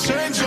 change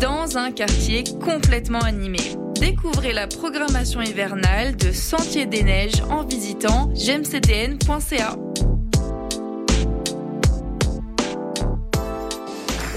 dans un quartier complètement animé. Découvrez la programmation hivernale de Sentier des Neiges en visitant gemcdn.ca.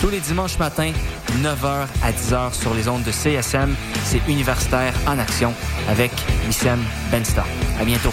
Tous les dimanches matins, 9h à 10h sur les ondes de CSM, c'est Universitaire en Action avec Wissem Bensta. À bientôt.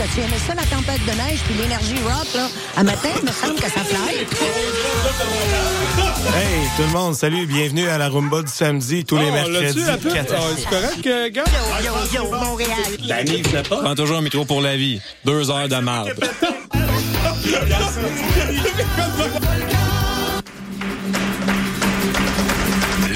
T'as-tu aimé ça, la tempête de neige puis l'énergie rock, là? À matin, il me semble que ça fly. Hey, tout le monde, salut, bienvenue à la Rumba du samedi, tous les Oh, mercredis. l'as-tu, la pub? 4 à six. C'est correct, euh, gars? Yo, yo, yo, Montréal. Prends toujours un micro pour la vie. Deux heures de marde.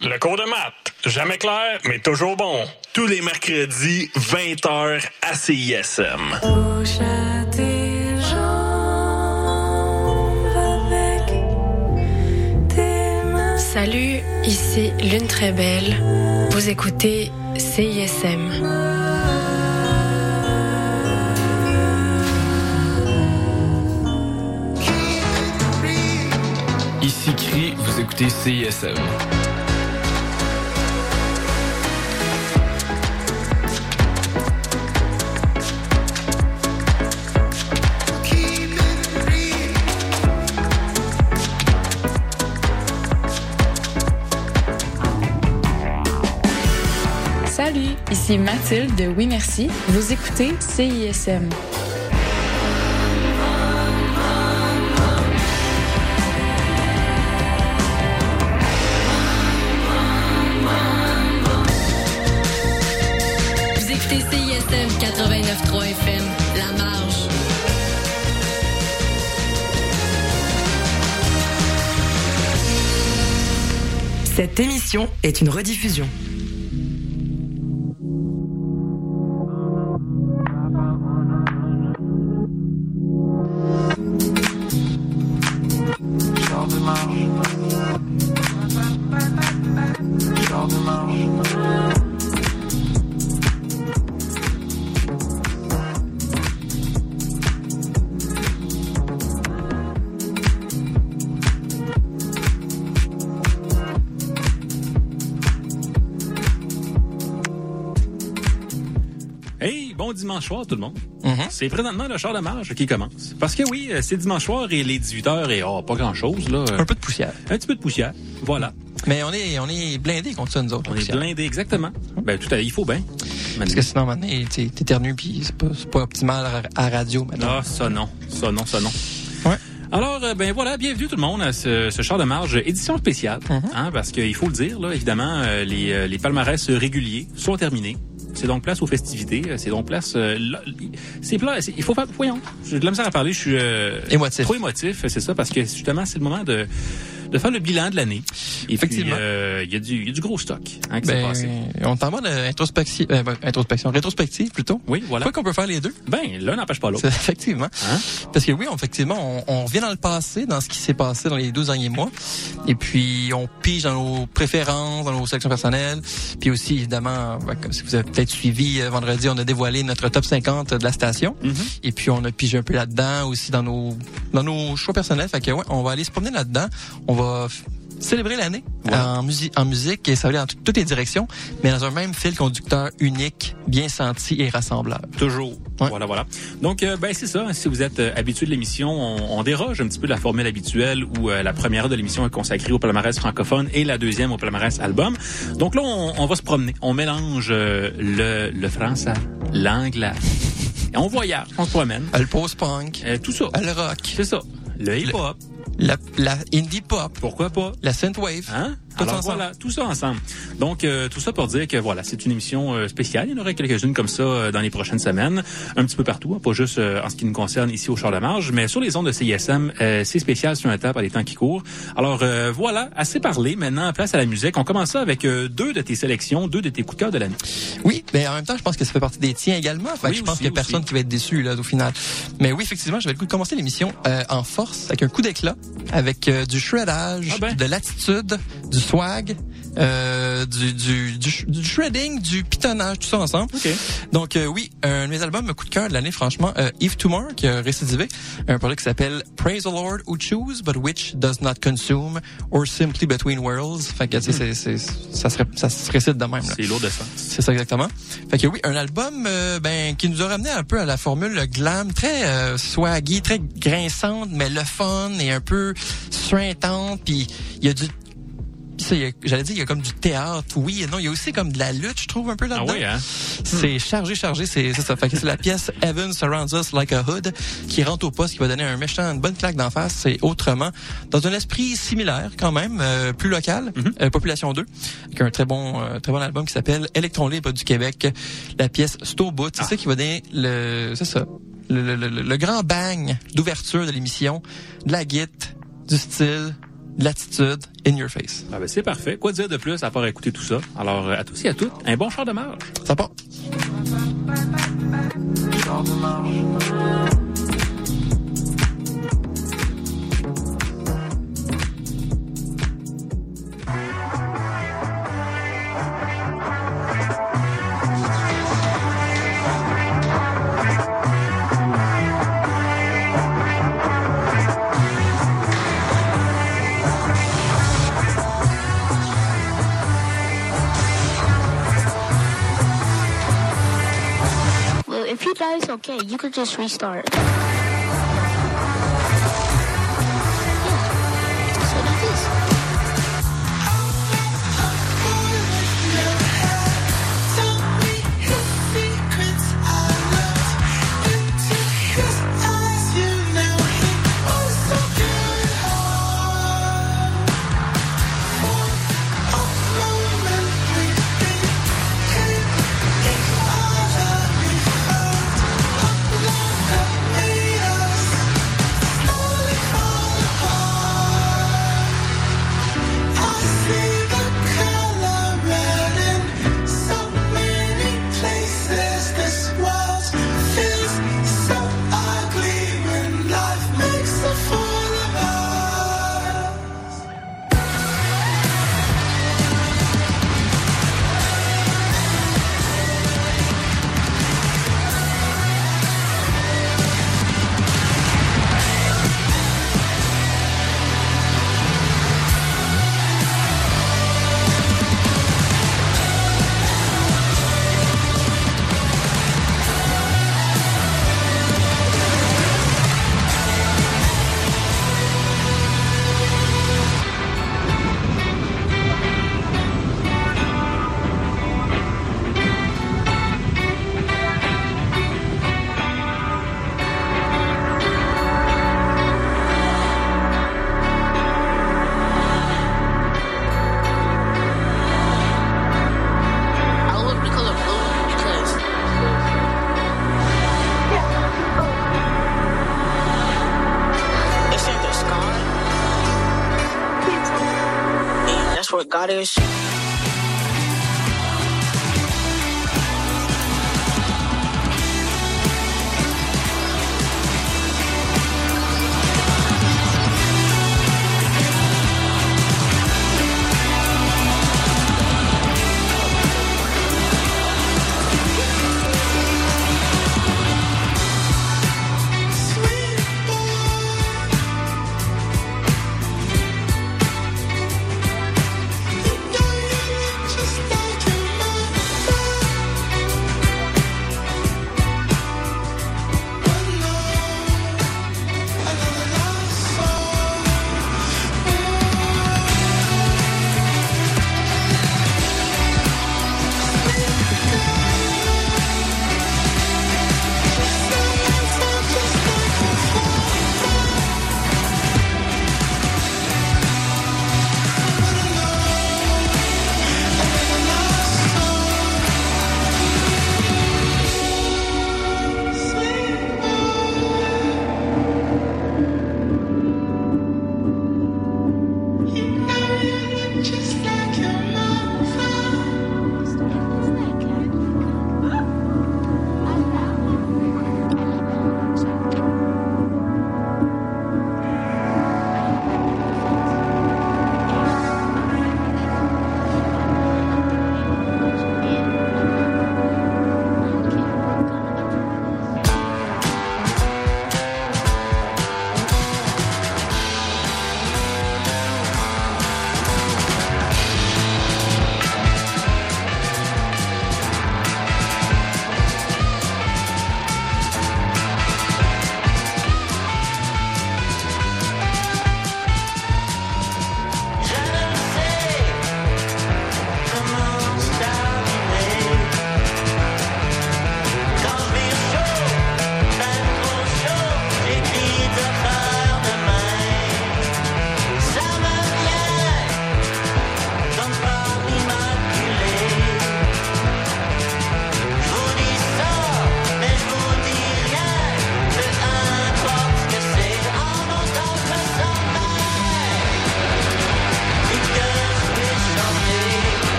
Le cours de maths, jamais clair, mais toujours bon. Tous les mercredis, 20h à CISM. Salut, ici Lune Très Belle. Vous écoutez CISM. Ici Cri, vous écoutez CISM. Ici Mathilde de Oui Merci. Vous écoutez CISM. Vous écoutez CISM 89.3 FM, La Marge. Cette émission est une rediffusion. Dimanche soir tout le monde. C'est présentement le char de marge qui commence. Parce que oui, euh, c'est dimanche soir et les 18h et oh, pas grand-chose là. Un peu de poussière. Un petit peu de poussière. Voilà. Mais on est, on est blindés contre ça, nous autres. On est blindés, exactement. Ben, tout à il faut bien. Parce que sinon, maintenant, tu t'éternues puis c'est pas, pas optimal à, à radio, maintenant. Ah, ça non. Ça non, ça non. Alors, euh, ben voilà, bienvenue tout le monde à ce, ce char de marge édition spéciale. hein, parce qu'il faut le dire, là, évidemment, euh, les, les palmarès réguliers sont terminés. C'est donc place aux festivités. euh, C'est donc place. euh, c'est pla- c'est- Il faut faire. Voyons. J'ai de la misère à parler. Je suis euh, Émotif. Trop émotif, c'est ça, parce que justement, c'est le moment de de faire le bilan de l'année. Effectivement. euh, il y a du y a du gros stock hein, qui s'est Ben, passé. on t'en va euh, ben, introspection, rétrospective plutôt. Oui, voilà. Quoi qu'on peut faire les deux. Ben, l'un n'empêche pas l'autre. Effectivement. Hein? Parce que oui, on, effectivement, on, on revient dans le passé, dans ce qui s'est passé dans les 12 derniers mois. Et puis, on pige dans nos préférences, dans nos sections personnelles. Puis aussi, évidemment, ben, comme si vous avez peut-être suivi, euh, vendredi, on a dévoilé notre top 50 de la station. Mm-hmm. Et puis, on a pigé un peu là-dedans aussi dans nos, dans nos choix personnels. Fait que, ouais, on va aller se promener là-dedans. On va f- célébrer l'année en, musi- en musique et ça va aller dans toutes les directions, mais dans un même fil conducteur unique, bien senti et rassembleur. Toujours. Voilà, voilà. Donc, euh, ben c'est ça. Si vous êtes euh, habitué de l'émission, on, on déroge un petit peu de la formule habituelle où euh, la première heure de l'émission est consacrée au palmarès francophone et la deuxième au palmarès album. Donc là, on, on va se promener. On mélange le, le français, l'anglais. On voyage, on se promène. Le post-punk. tout ça. Le rock. C'est ça. Le hip-hop. La, la indie pop. Pourquoi pas? La synthwave. Hein? Tout Alors ensemble. voilà, tout ça ensemble. Donc euh, tout ça pour dire que voilà, c'est une émission euh, spéciale. Il y en aurait quelques-unes comme ça euh, dans les prochaines semaines, un petit peu partout, hein, pas juste euh, en ce qui nous concerne ici au Char de Marge, mais sur les ondes de CISM, euh, c'est spécial sur un temps par les temps qui courent. Alors euh, voilà, assez parlé. Maintenant, place à la musique. On commence ça avec deux de tes sélections, deux de tes coups de cœur de l'année. Oui, mais en même temps, je pense que ça fait partie des tiens également. Fait que Oui, je pense qu'il y a personne aussi. qui va être déçu là au final. Mais oui, effectivement, j'avais le coup de commencer l'émission euh, en force, avec un coup d'éclat, avec euh, du shreddage, Ah ben. de l'attitude, du swag. Euh, du, du, du, sh- du shredding, du pitonnage, tout ça ensemble. Donc euh, oui, un de mes albums coup de cœur de l'année, franchement, euh, Eve Tumor, qui a récidivé, un projet qui s'appelle Praise the Lord who choose, but which does not consume, or simply between worlds. Fait que tu sais, c'est- c'est- ça se, ré- ça se récite de même. là. C'est lourd de ça. C'est ça exactement. Fait que oui, un album euh, ben qui nous a ramené un peu à la formule glam, très euh, swaggy, très grinçante, mais le fun et un peu suintante. Puis il y a du j'allais dire, il y a comme du théâtre, oui et non. Il y a aussi comme de la lutte, je trouve, un peu là-dedans. Ah oui, hein? C'est chargé, chargé, c'est ça. Fait que c'est la pièce Heaven Surrounds Us Like a Hood qui rentre au poste, qui va donner un méchant, une bonne claque d'en face. C'est autrement, dans un esprit similaire quand même, euh, plus local, euh, Population 2, avec un très bon, euh, très bon album qui s'appelle Electron Libre du Québec, la pièce Stowboot. C'est ça qui va donner le, c'est ça, le, le, le, le grand bang d'ouverture de l'émission, de la guite, du style, l'attitude, in your face. Ah ben c'est parfait. Quoi dire de plus à part écouter tout ça? Alors euh, à tous et à toutes, un bon char de marge. Ça part. Well, if you die, it's okay. You could just restart.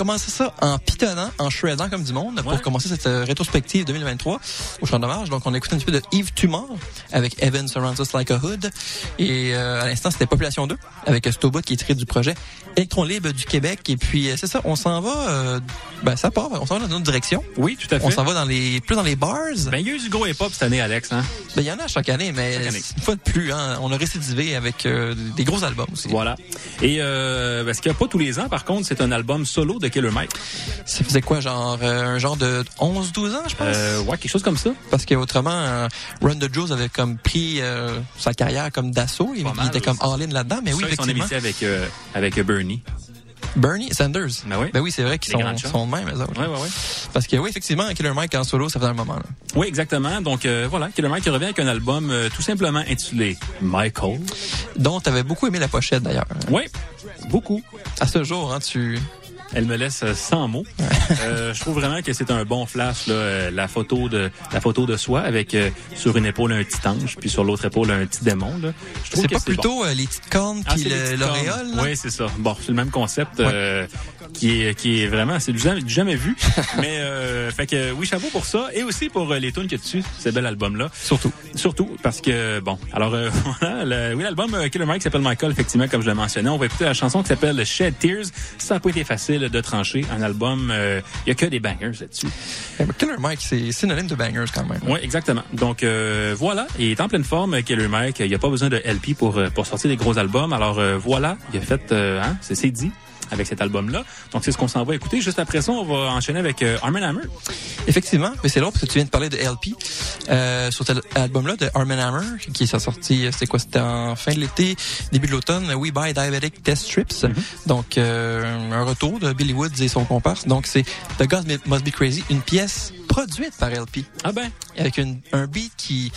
Commencé ça en pitonnant, en shreddant comme du monde pour commencer cette euh, rétrospective 2023 au Champ d'hommage. Donc, on a écouté un petit peu de Yves Tumor avec Evan Surrounds Us Like a Hood. Et euh, à l'instant, c'était Population 2 avec Stobot qui est tiré du projet Électron Libre du Québec. Et puis, euh, c'est ça, on s'en va, euh, ben ça part, on s'en va dans une autre direction. Oui, tout à fait. On s'en va dans les, plus dans les bars. Ben, il y a eu du gros hip-hop cette année, Alex, hein? Ben, il y en a chaque année, mais Chaque année. une fois de plus, hein, on a récidivé avec euh, des gros albums aussi. Voilà. Et euh, ben, ce qu'il n'y a pas tous les ans, par contre, c'est un album solo de Killer Mike. Ça faisait quoi, genre euh, un genre de 11-12 ans, je pense? Euh, ouais, quelque chose comme ça. Parce que autrement, euh, Run the Joes avait comme pris euh, sa carrière comme d'assaut. Il, il était comme all-in là-dedans. Mais oui, Ça, ils sont effectivement. avec, euh, avec Bernie. Bernie Sanders. Ben oui. Ben oui, c'est vrai qu'ils sont, sont de même, eux autres. Ouais, ouais, ouais. Parce que oui, effectivement, Killer Mike en solo, ça faisait un moment. Là. Oui, exactement. Donc euh, voilà, Killer Mike revient avec un album euh, tout simplement intitulé Michael. Dont tu avais beaucoup aimé la pochette d'ailleurs. Oui, beaucoup. À ce jour, hein, tu... Elle me laisse euh, sans mots. Euh, je trouve vraiment que c'est un bon flash là, euh, la photo de la photo de soi avec euh, sur une épaule un petit ange puis sur l'autre épaule un petit démon là. Je trouve C'est que pas plutôt euh, les petites cornes Ah, puis le- petites l'auréole? Oui, c'est ça. Bon, c'est le même concept euh, qui est qui est vraiment c'est du jamais, du jamais vu. Mais euh, fait que oui, chapeau pour ça et aussi pour euh, les tunes qu'il y a dessus, ce bel album là. Surtout. Surtout parce que bon, alors euh, voilà, le- oui, l'album euh, Killer Mike s'appelle Michael effectivement comme je l'ai mentionné. On va écouter la chanson qui s'appelle Shed Tears. Ça a pas été facile de trancher un album. euh, Il y a que des bangers là-dessus. Eh Killer Mike, c'est synonyme de bangers quand même. Oui, exactement. Donc euh, voilà, il est en pleine forme, Killer Mike. Il n'y a pas besoin de LP pour euh, pour sortir des gros albums. Alors euh, voilà, il a fait, hein, c'est c'est dit avec cet album-là. Donc c'est ce qu'on s'en va écouter. Juste après ça, on va enchaîner avec euh, Arm Hammer. Effectivement, mais c'est long parce que tu viens de parler de LP. Euh, sur cet album-là de Arm Hammer, qui est sorti, euh, c'était quoi? C'était en fin de l'été, début de l'automne, We Buy Diabetic Test Strips. Donc, euh, un retour de Billy Woods et son comparse. Donc, c'est The God Must Be Crazy, une pièce produite par LP. Ah ben. Avec une, un beat qui...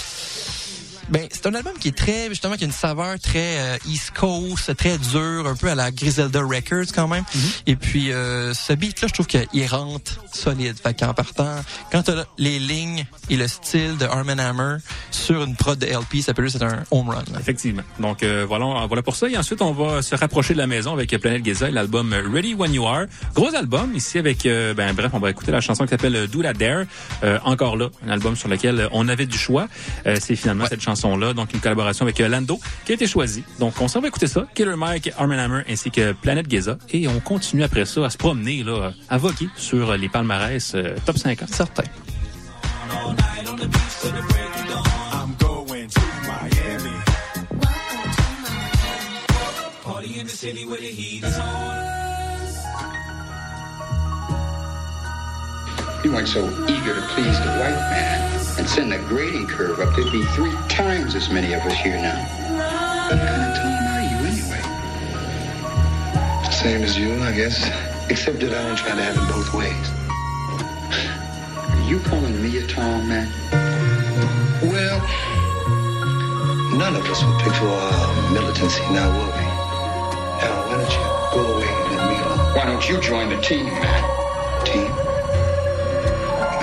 Ben, c'est un album qui est très, justement, qui a une saveur très euh, East Coast, très dur, un peu à la Griselda Records quand même. Et puis, euh, ce beat-là, je trouve qu'il rentre solide. Fait qu'en partant, quand t'as les lignes et le style de Arm Hammer sur une prod de LP, ça peut juste être un home run. là. Effectivement. Donc euh, voilà, voilà pour ça. Et ensuite, on va se rapprocher de la maison avec Planet Giza et l'album Ready When You Are. Gros album ici avec, euh, ben bref, on va écouter la chanson qui s'appelle Do That Dare. Euh, encore là, un album sur lequel on avait du choix. Euh, c'est finalement cette chanson-là, donc une collaboration avec euh, Lando qui a été choisie. Donc on s'en va écouter ça. Killer Mike, Arm Hammer ainsi que Planet Giza. Et on continue après ça à se promener, là, à voguer sur les palmarès euh, top 50. Certain. I'm going to Miami. Party in the city where the heat is on. You weren't so eager to please the white man and send the grading curve up. There'd be three times as many of us here now. What kind of Tom are you anyway? Same as you, I guess. Except that I don't try to have it both ways. Are you calling me a Tom, man? Well, none of us would pick for our militancy now, will we? Now, why don't you go away and let me alone? Why don't you join the team, man? Team?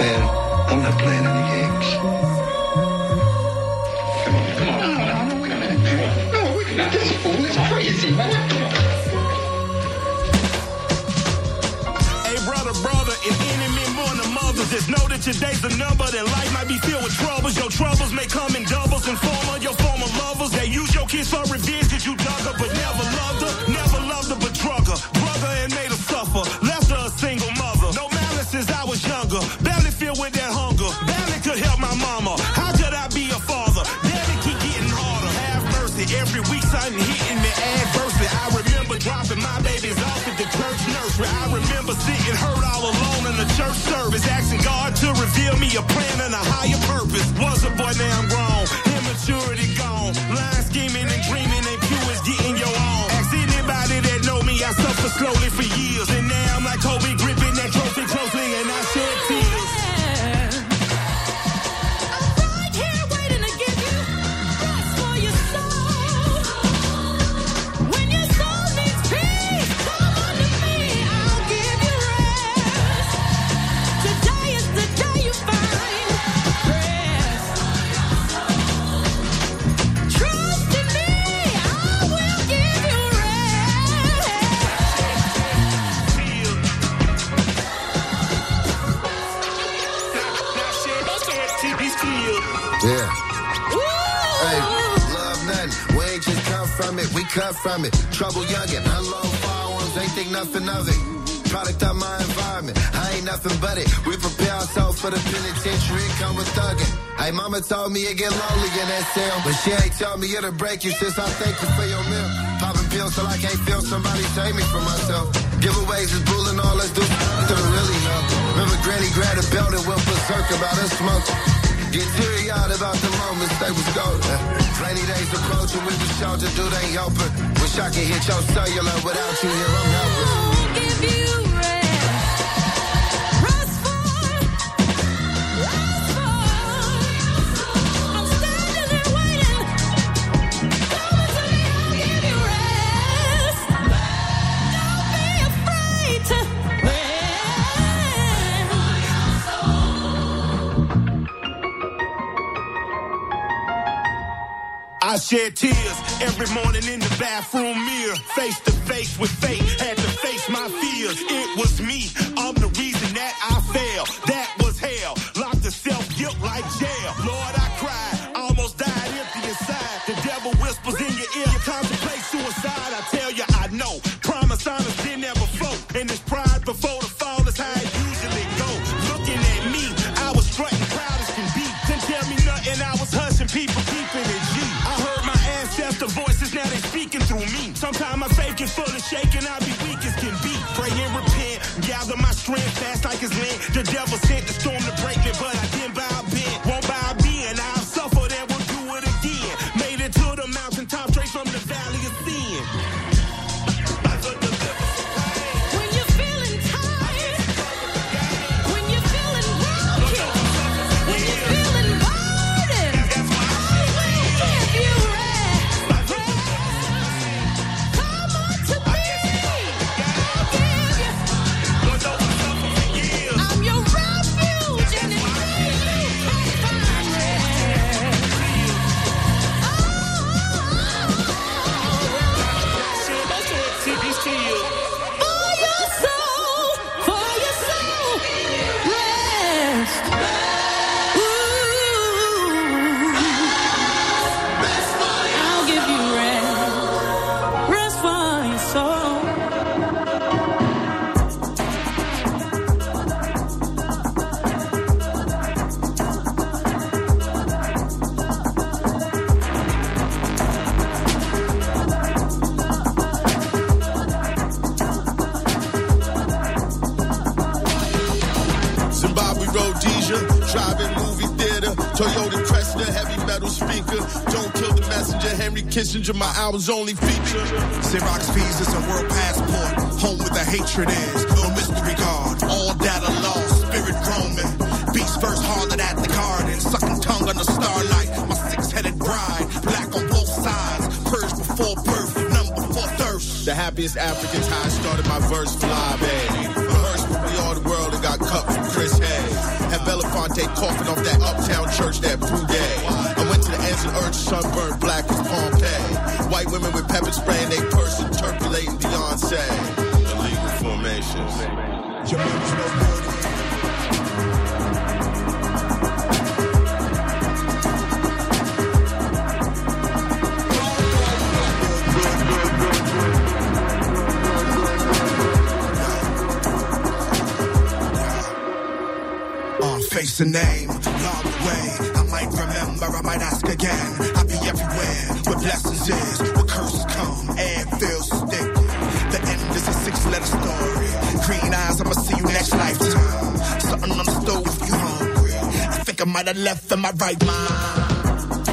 Man, I'm not playing any games. Come on, come on, come on. Come on, man. No, we. This fool is crazy. Hey, brother, brother, and enemy more than mothers. Just know that your days are numbered and life might be filled with troubles. Your troubles may come in doubles and former your former lovers. They use your kids for revenge cause you dug her, but never loved a plan and a higher purpose. Was a boy, now I'm from it. Trouble youngin', unload firearms, ain't think nothing of it. Product of my environment, I ain't nothing but it. We prepare ourselves for the penitentiary, come with thuggin'. Hey, mama told me it get lonely in that cell, but she ain't tell me it'll break you since I thank you for your meal. Popping pills till I can't feel somebody save me from myself. Giveaways is bullin' all, let's do to really know. Remember Granny grabbed a belt and went berserk about her smoke. Get teary-eyed about the moments they was golden. Rainy days approaching, we was sheltered, dude ain't open. Wish I could hit your cellular without you here, I'm helpless. Shed tears every morning in the bathroom mirror, face to face with fate. Had to face my fears. It was me. Through me. Sometimes my faith get full of shaking, I be weak as can be. Pray and repent, gather my strength fast like it's land. The devil sent the storm My album's only feature. Xerox fees is a world passport. Home with the hatred is. No mystery guard. All data lost. Spirit roaming. Beast first harlot at the garden. Sucking tongue on the starlight. My six-headed bride. Black on both sides. Purge before birth. Number before thirst. The happiest Africans, how I started my verse fly, babe. Rehearsed when we all the world and got cut from Chris Hayes. Had Belafonte coughing off that uptown church that day. I went to the ends of earth, sunburned black as Pompeii. White women with pepper spray in they purse interpolating Beyonce. Illegal formations. Uh, face the name, log away. I might remember, I might ask again. Is, where curses come, air feels thick. The end is a six-letter story. Green eyes, I'ma see you next lifetime. Something on the stove if you hungry. I think I might have left in my right mind.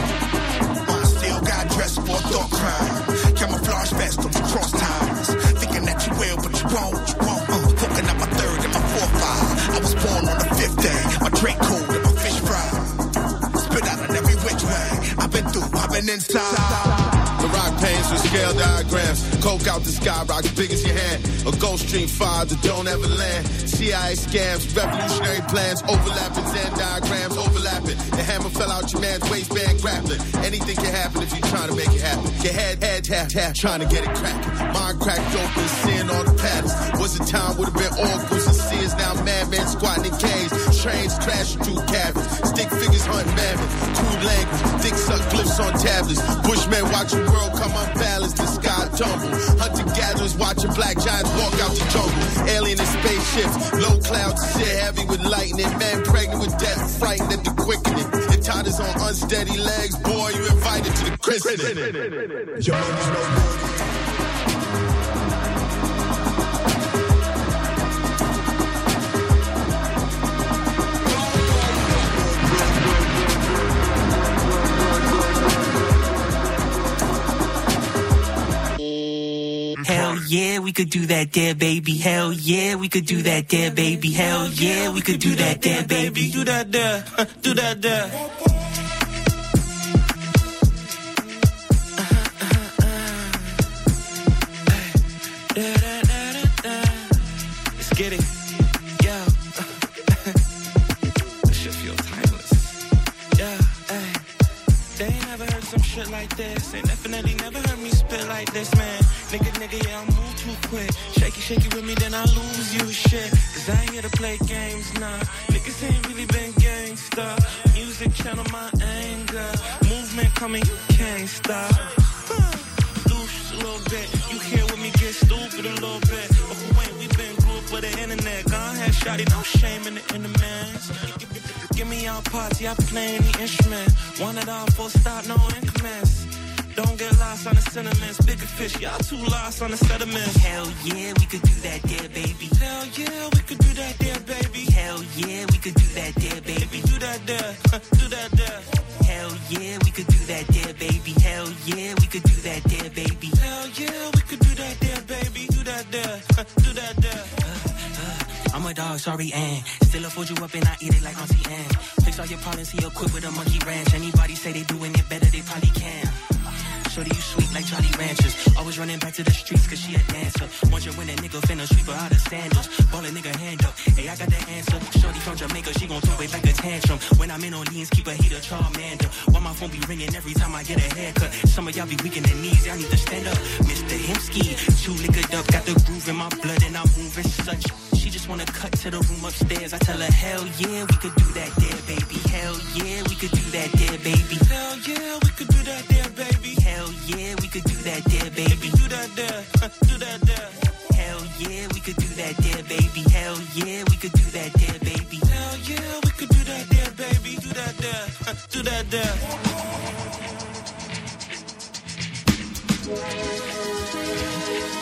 Uh, still got dressed for a crime. Camouflage on. Thinking that you will, but you won't, won't. Uh, up my third and my fourth. I was born on the fifth day. My cold and my fish fry. Spit out in every. I've been through, I've been inside. Diagrams. Coke out the sky, rocks big as your hand. A Gulf Stream 5 that don't ever land. CIA scams, revolutionary plans, overlapping Zen diagrams, overlapping. The hammer fell out your man's waistband grappling. Anything can happen if you're trying to make it happen. Your head, head, tap, tap, trying to get it cracking. Mind cracked open, seeing all the patterns. Was a time would have been all goose and seers, now madman squatting in caves. Trains crashing through cabins. Stick figures language. Dick suck glyphs on tablets. Bushmen watching world come unbalanced, the sky tumble. Hunter gatherers watching black giants walk out the jungle. Alien in spaceships, low clouds, shit heavy with lightning. Man pregnant with death, frightened at the quickening. And Todd on unsteady legs, boy, you invited to the christening. Your mama's no good. Yeah, we could do that there, baby. Hell yeah, we could do that there, baby. Hell yeah, we could do that there, baby. Do that there, do that there. Let's get it. Yo. this shit feel timeless. Yeah. They ain't never heard some shit like this. They definitely never heard me spit like this, man. Nigga, nigga, yeah, I move too quick. Shaky, shaky with me, then I lose you, shit. Cause I ain't here to play games, nah. Niggas ain't really been gangsta. Music channel my anger. Movement coming, you can't stop. Loose a little bit. You here with me, get stupid a little bit. But who ain't we been grew up with the internet? Gone ahead, shotty, no shame in the intermans. Give me your party, I play any instrument. One it all, full stop, no increments. Don't get lost on the sentiments. Bigger fish, y'all too lost on the sediments. Hell yeah, we could do that there, baby. Hell yeah, we could do that there, baby. Hell yeah, we could do that there, baby. Do that there, do that there. Hell yeah, we could do that there, baby. Hell yeah, we could do that there, baby. Hell yeah, we could do that there, baby. Do that there, do that there. I'm a dog, sorry, and still afford you up and I eat it like Auntie Anne. Fix all your problems, he equipped with a monkey ranch. Anybody say they doing it better, they probably can. Shorty, you sweet like Charlie Ranchers. Always running back to the streets cause she a dancer. Wonder when a nigga finna sweep her out of sandals. Ball a nigga hand up. Hey, I got the answer. Shorty from Jamaica, she gon' throw it like a tantrum. When I'm in Orleans, keep a heater, Charmander. Why my phone be ringing every time I get a haircut? Some of y'all be weak in the knees, y'all need to stand up. Mr. Hemsky, too liquored up, got the groove in my blood and I'm moving such. She just wanna cut to the room upstairs. I tell her, hell yeah, we could do that there, baby. Hell yeah, we could do that there, baby. Hell yeah, we could do that there, yeah, we could do that there, baby. Do that there, uh, do that there. Hell yeah, we could do that there, baby. Hell yeah, we could do that there, baby. Hell yeah, we could do that there, baby. Do that there, uh, do that there. Yeah,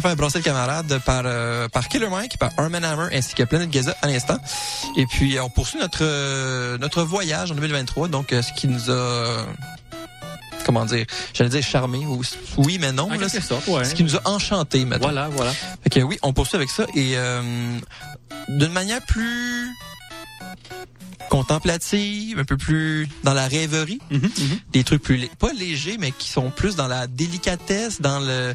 se faire brasser le camarade par euh, par Killer Mike, par Armin Hammer ainsi que Planet Gaza à l'instant. Et puis on poursuit notre euh, notre voyage en 2023, donc euh, ce qui nous a comment dire, j'allais dire charmé ou oui mais non, là, sorte, ouais. ce qui nous a enchanté maintenant. Voilà, voilà. Que oui, on poursuit avec ça et euh, d'une manière plus contemplative, un peu plus dans la rêverie. Des trucs plus, pas légers, mais qui sont plus dans la délicatesse, dans le,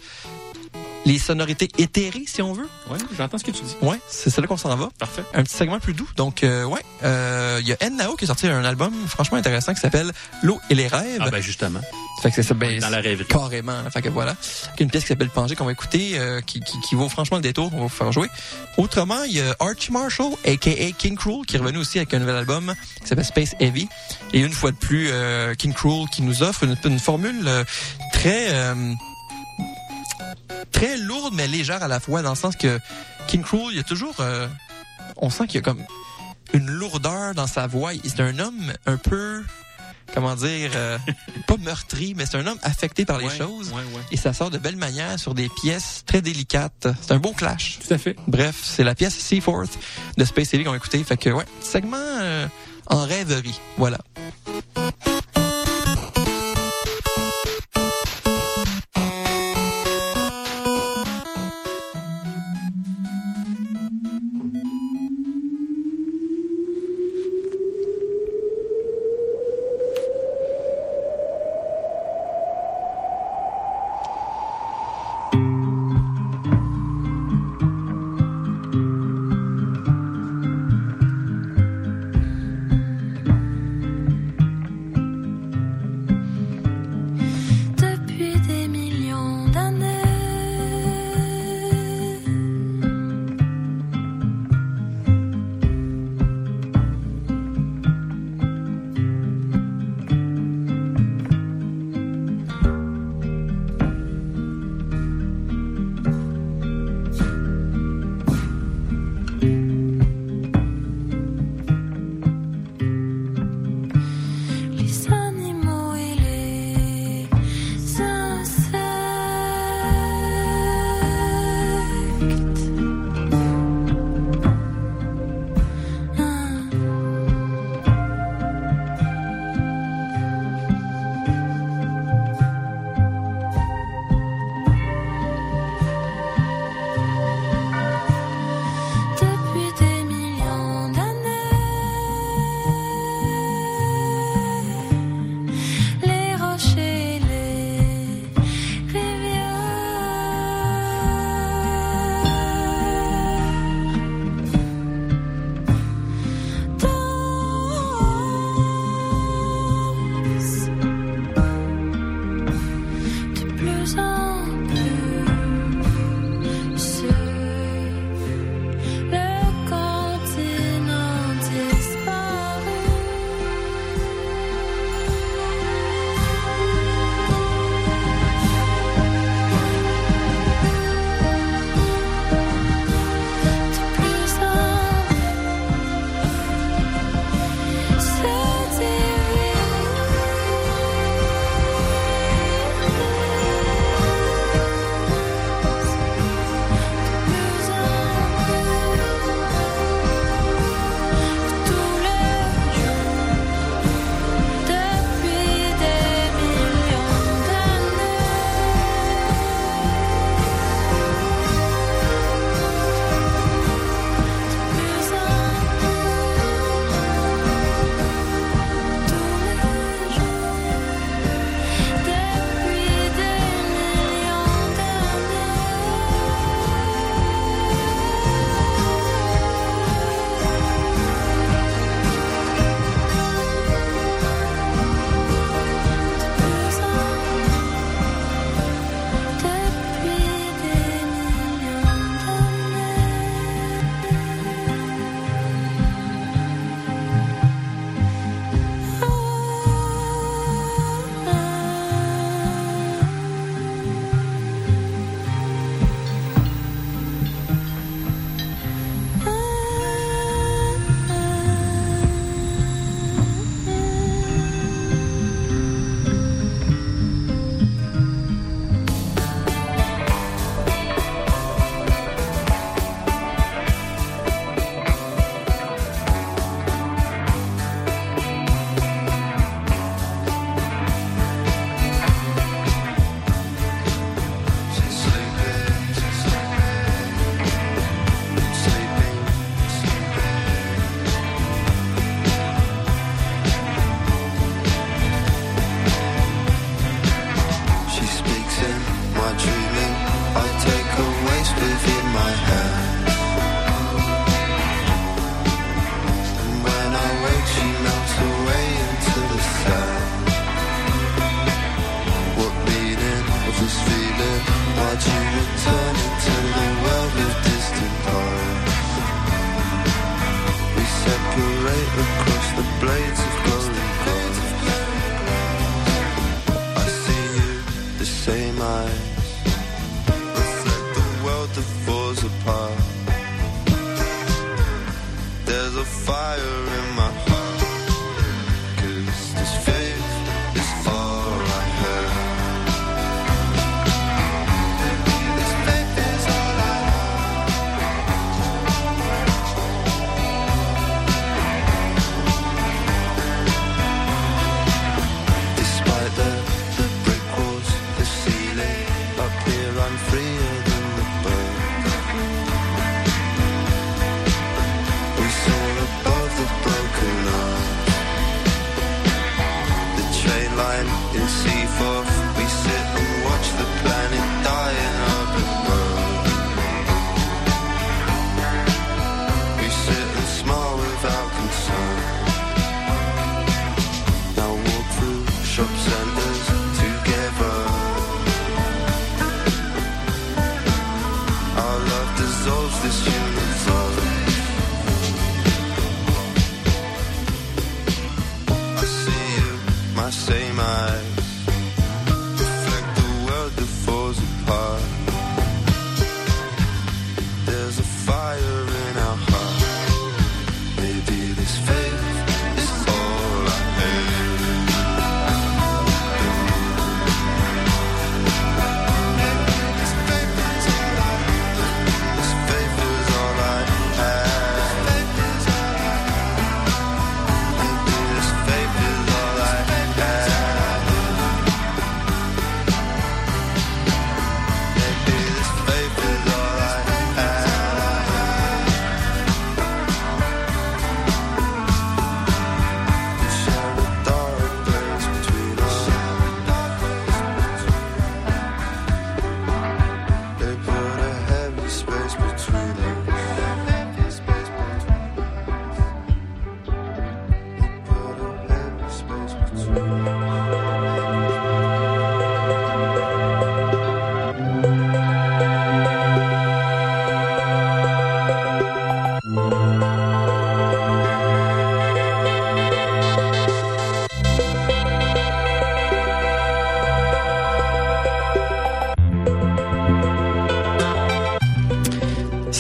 les sonorités éthérées, si on veut. Ouais, j'entends ce que tu dis. Ouais, c'est c'est là qu'on s'en va. Parfait. Un petit segment plus doux. Donc, euh, ouais, euh, il y a Nao qui a sorti un album franchement intéressant qui s'appelle L'eau et les rêves. Ah ben justement. Fait que c'est ça, ben, Dans la rêverie. Carrément. là. Fait que voilà. Avec une pièce qui s'appelle Pangé qu'on va écouter, euh, qui, qui, qui vaut franchement le détour, on va vous faire jouer. Autrement, il y a Archie Marshall, a.k.a. King Cruel, qui est revenu aussi avec un nouvel album qui s'appelle Space Heavy. Et une fois de plus, euh, King Cruel qui nous offre une, une formule euh, très... très lourde mais légère à la fois, dans le sens que King Cruel, il y a toujours... euh, on sent qu'il y a comme une lourdeur dans sa voix. C'est un homme un peu comment dire, euh, pas meurtri, mais c'est un homme affecté par les Ouais, choses. ouais, ouais. Et ça sort de belle manière sur des pièces très délicates. C'est un beau clash. Tout à fait. Bref, c'est la pièce Seaforth de Space Heavy qu'on va écouter. Fait que, ouais, segment euh, en rêverie. Voilà.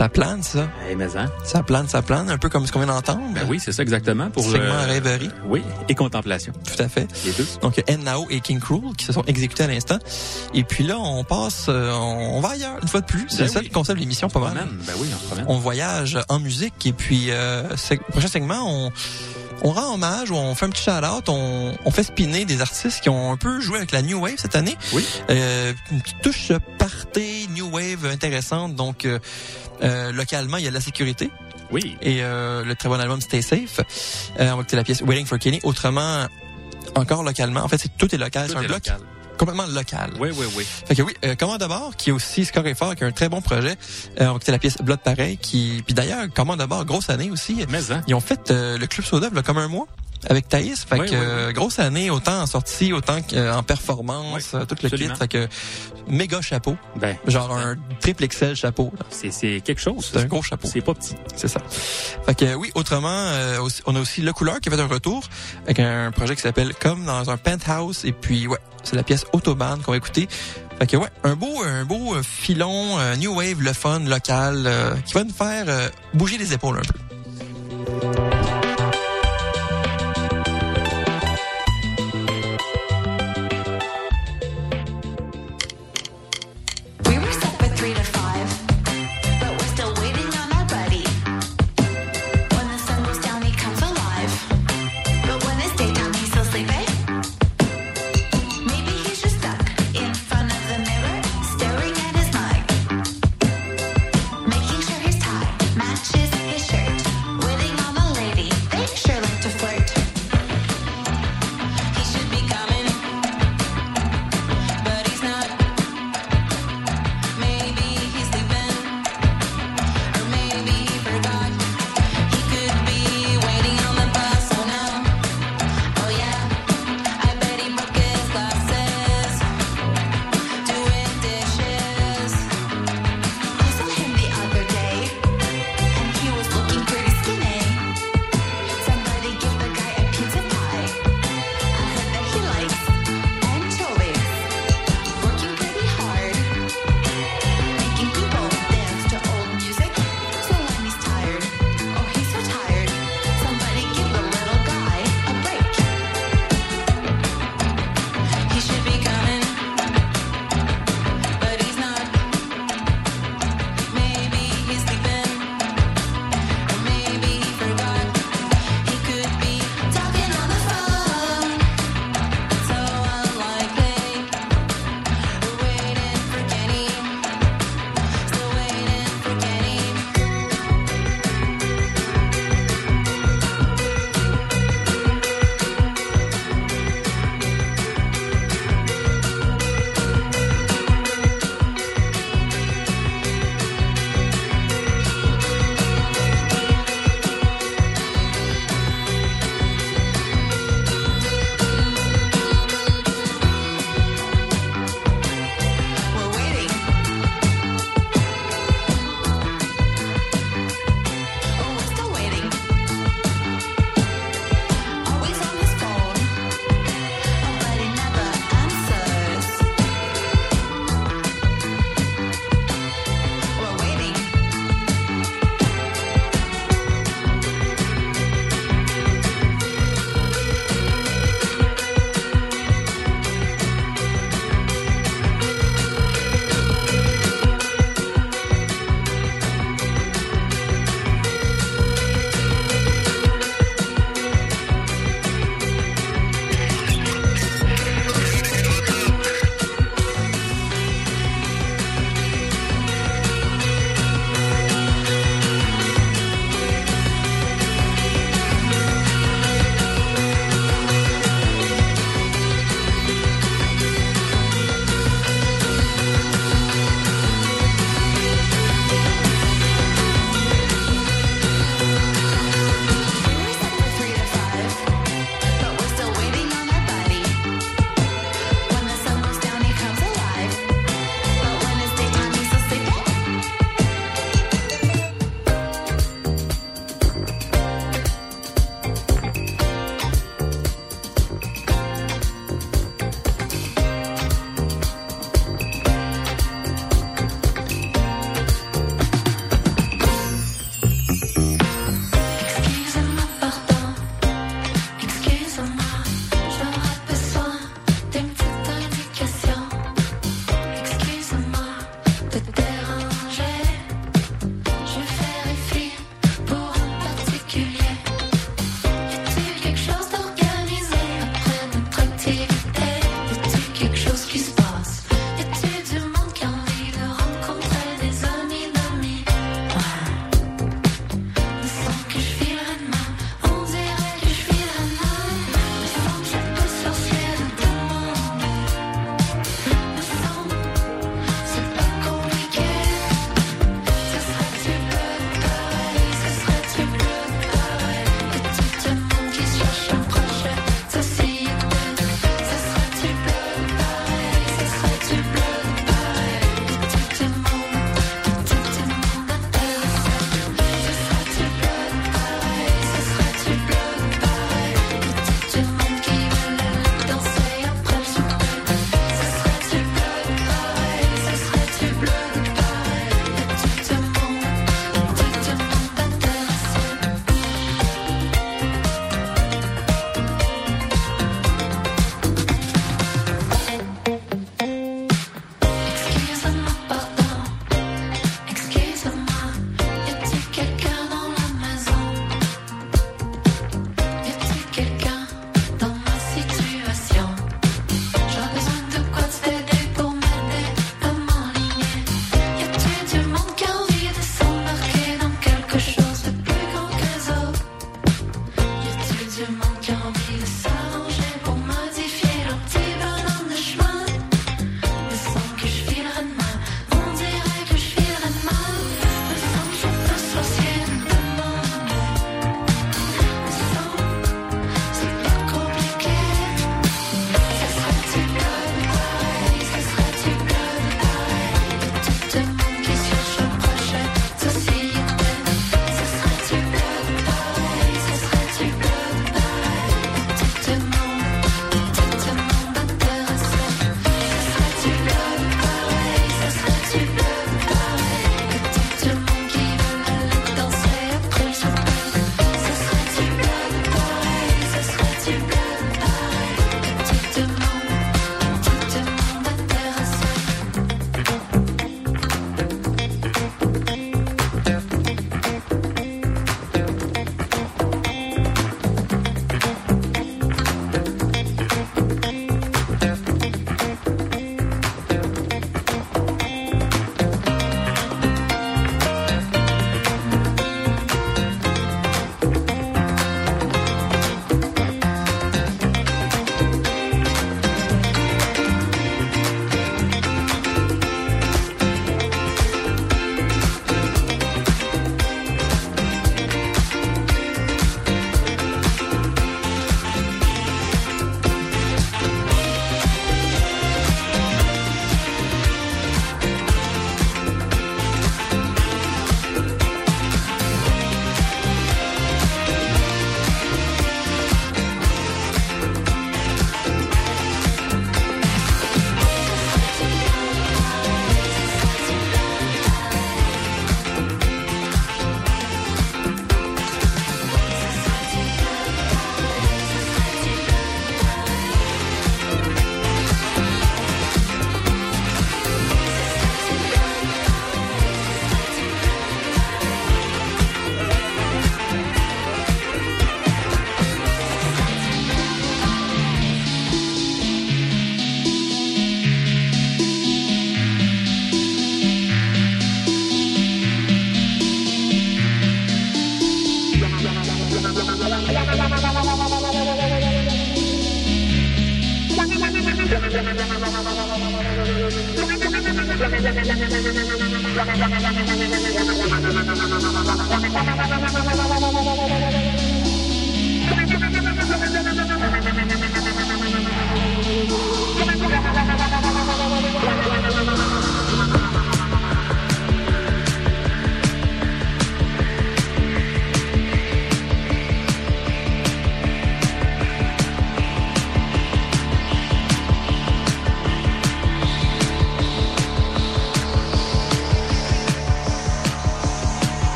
Ça plane, ça. Eh, mais hein? Ça plane, ça plane, un peu comme ce qu'on vient d'entendre. Ben oui, c'est ça exactement. Pour Segment euh, rêverie. Oui, et contemplation. Tout à fait. Les deux. Donc, Nao et King Cruel qui se sont exécutés à l'instant. Et puis là, on passe, euh, on va ailleurs, une fois de plus. C'est Ben ça oui. le concept de l'émission, pas mal. Ben oui, on. On voyage en musique et puis euh, prochain segment, on on rend hommage ou on fait un petit shout-out, on, on fait spinner des artistes qui ont un peu joué avec la New Wave cette année. Oui. Euh, une petite touche party New Wave intéressante. Donc, euh, euh, localement, il y a de la sécurité. Oui. Et euh, le très bon album Stay Safe. Euh, on va écouter la pièce Waiting for Kenny. Autrement, encore localement. En fait, c'est tout est local. C'est un est bloc local. complètement local. Oui, oui, oui. Fait que oui, euh, Commande bord, qui est aussi Score et Fort, qui a un très bon projet. Euh, on va écouter la pièce Blood Pareil, qui... Puis d'ailleurs, Commande bord, grosse année aussi. Mais, hein? Ils ont fait euh, le Club Soda, a comme un mois. Avec Thaïs, fait Oui, que oui, euh, grosse année, autant en sortie, autant qu'en performance, euh, tout le absolument. kit. Fait que méga chapeau. Ben, Genre un triple XL chapeau. c'est, c'est quelque chose. C'est un gros chapeau. C'est pas petit. C'est ça. Fait que oui, autrement, euh, on a aussi Le Couleur qui a fait un retour avec un projet qui s'appelle Comme dans un penthouse. Et puis ouais, c'est la pièce Autobahn qu'on va écouter. Fait que ouais, un beau, un beau euh, filon, euh, new wave, le fun, local, euh, qui va nous faire euh, bouger les épaules un peu.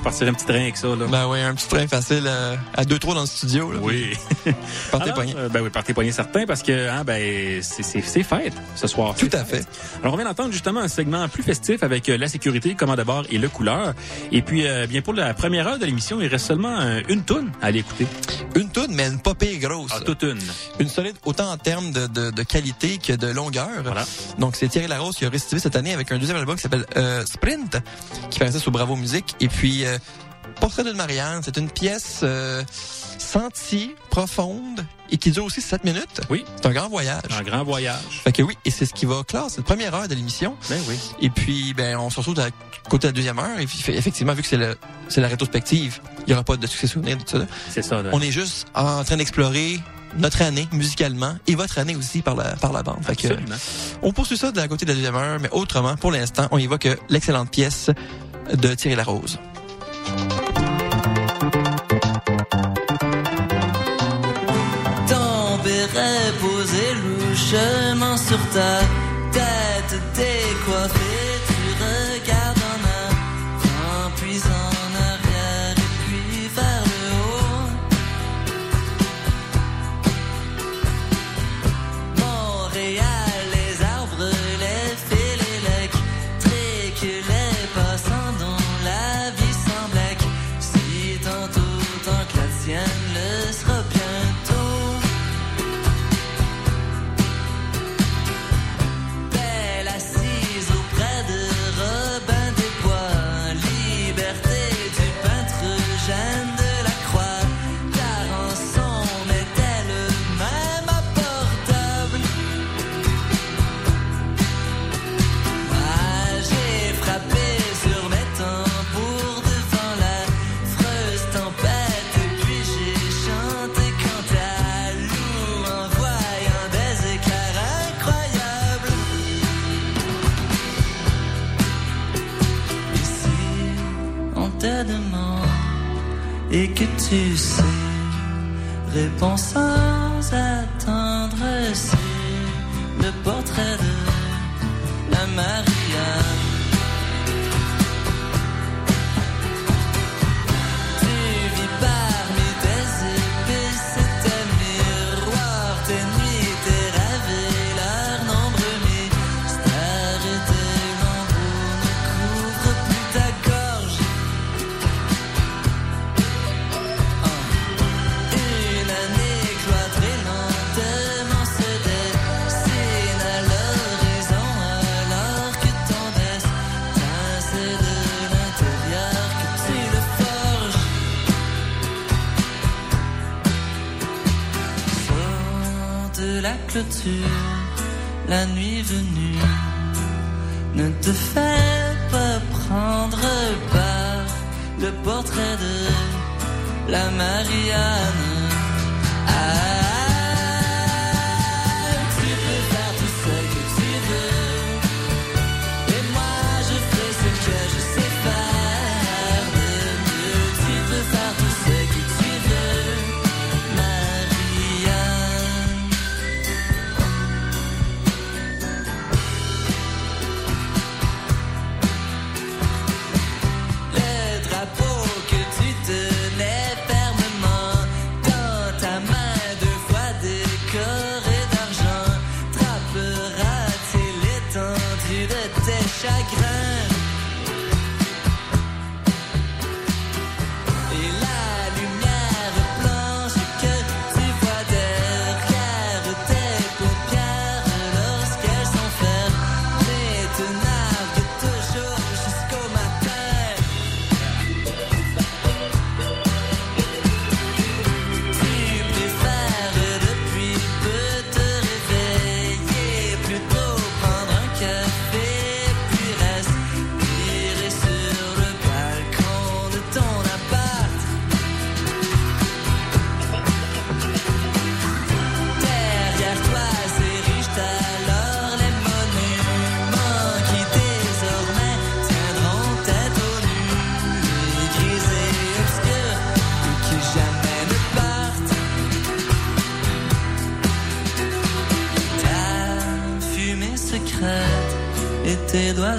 Je partirais un petit train avec ça, là. Ben oui, un petit train facile euh, à 2-3 dans le studio. Là. Oui. Partez poignets. euh, ben oui, partez poignets certains parce que hein, ben, c'est- c'est c'est fête ce soir. Tout à fait. Alors, on vient d'entendre justement un segment plus festif avec euh, la sécurité, le commande de bord et le couleur. Et puis, euh, bien pour la première heure de l'émission, il reste seulement euh, une toune à aller écouter. Une toune, mais une pas pire grosse. Ah, toute une. Une solide autant en termes de, de, de qualité que de longueur. Voilà. Donc c'est Thierry Larose qui a restitué cette année avec un deuxième album qui s'appelle euh, Sprint, sur Bravo Musique. Et puis euh, Portrait d'une Marianne, c'est une pièce euh, sentie, profonde et qui dure aussi 7 minutes. Oui. C'est un grand voyage. Un grand voyage. Fait que oui, et c'est ce qui va clore cette première heure de l'émission. Ben oui. Et puis, ben, on se retrouve à côté de la deuxième heure. Et puis, effectivement, vu que c'est le, c'est la rétrospective, il y aura pas de succès souvenirs de tout ça. C'est ça. là. On est juste en train d'explorer notre année musicalement et votre année aussi par la, par la bande. Fait que, on poursuit ça de la côté de la deuxième heure, mais autrement, pour l'instant, on y va que l'excellente pièce de Thierry Larose. Tempérait posé louchement sur ta tête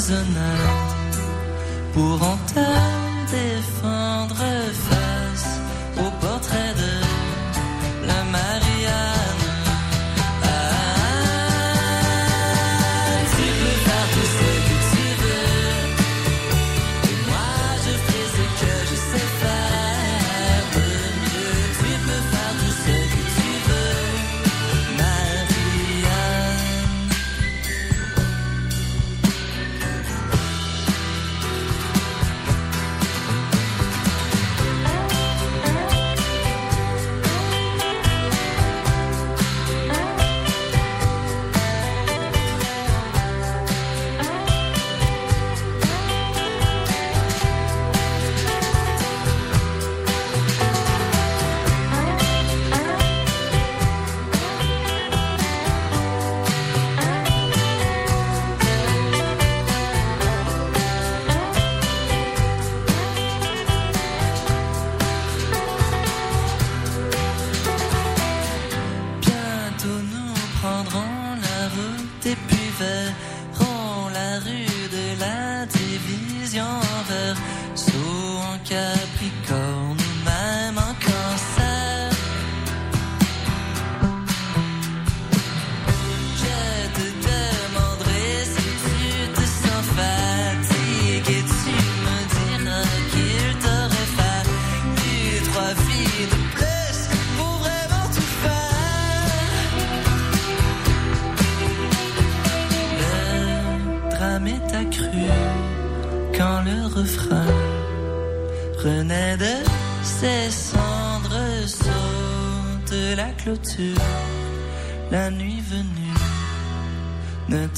Ta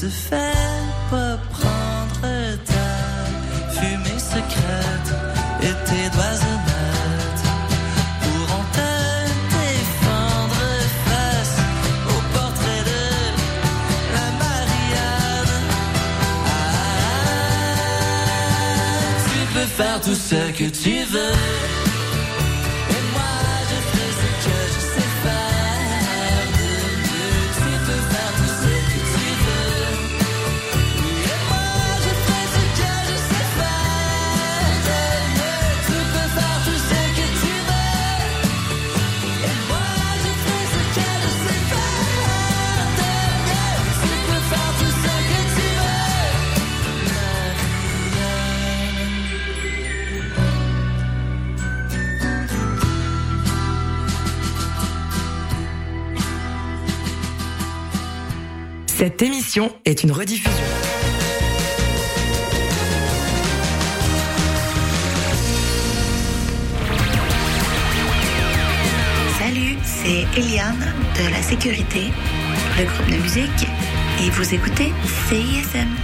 fais pas prendre ta fumée secrète et tes doigts honnêtes pour en te défendre face au portrait de la Marianne. Ah, tu peux faire tout ce que tu veux. Cette émission est une rediffusion. Salut, c'est Eliane de la sécurité, le groupe de musique, et vous écoutez CISM.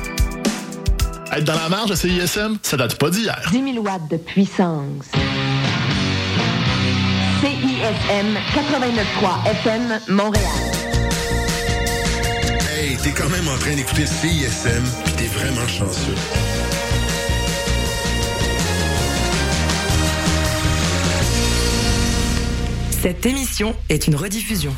Être dans la marge de CISM, ça date pas d'hier. 10 000 watts de puissance. CISM 89.3 FM Montréal. Hey, t'es quand même en train d'écouter CISM, pis t'es vraiment chanceux. Cette émission est une rediffusion.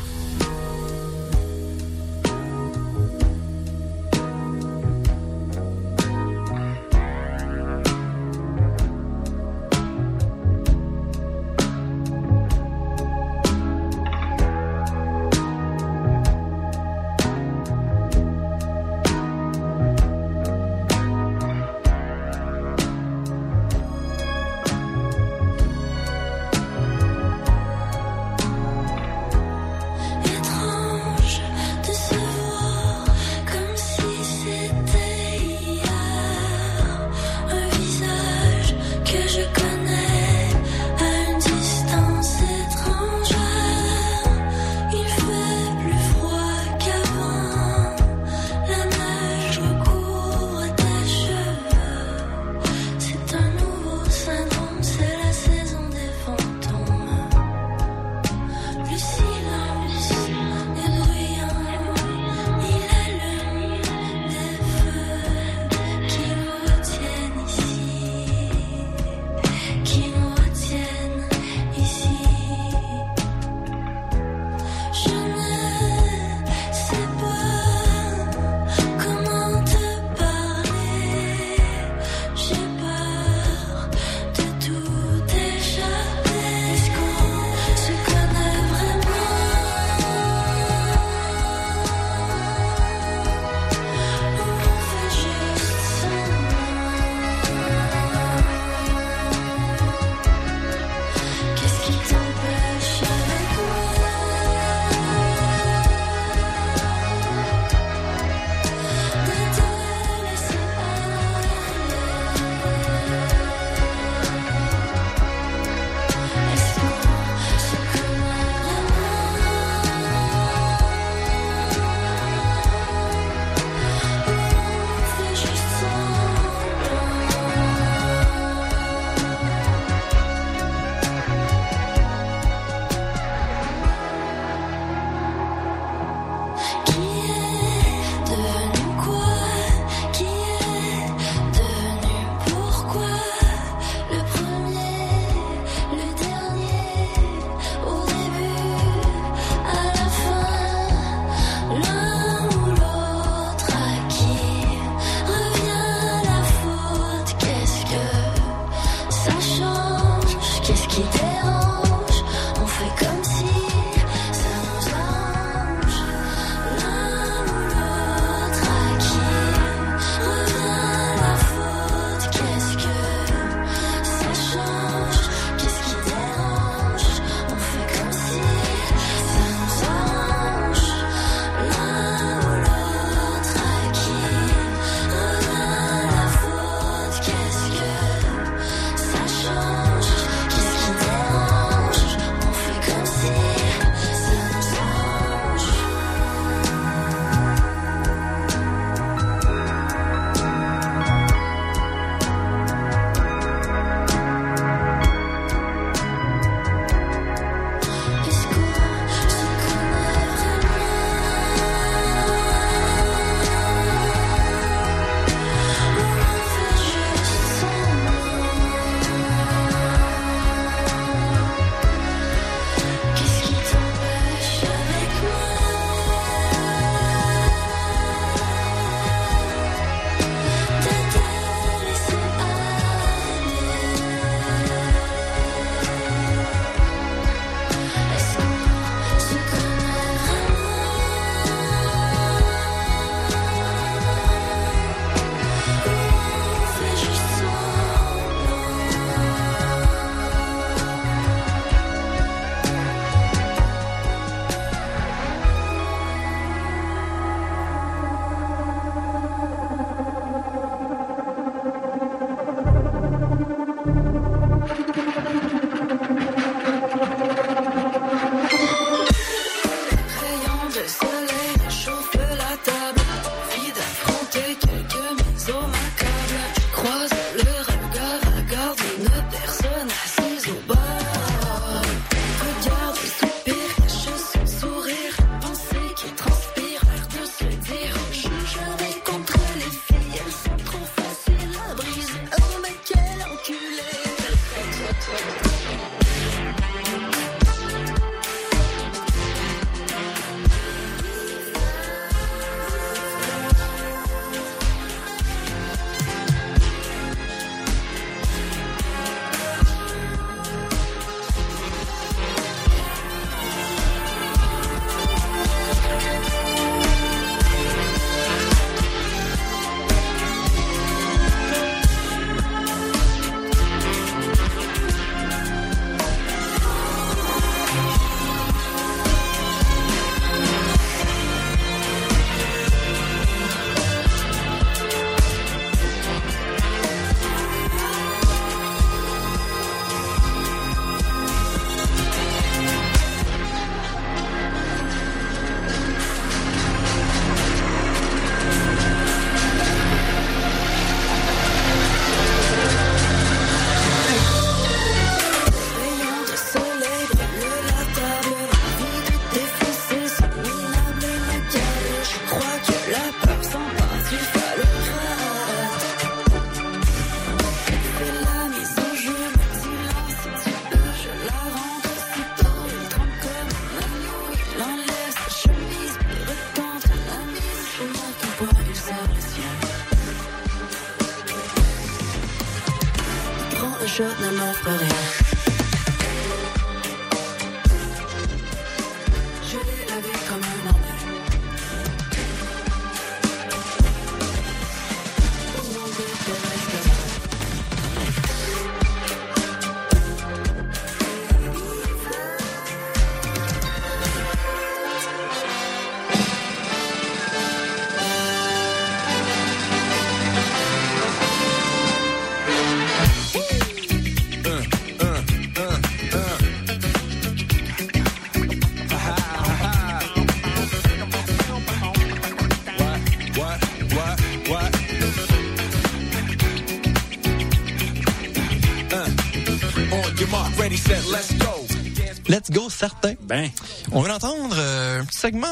Let's go, certain. Ben. On va entendre euh, un petit segment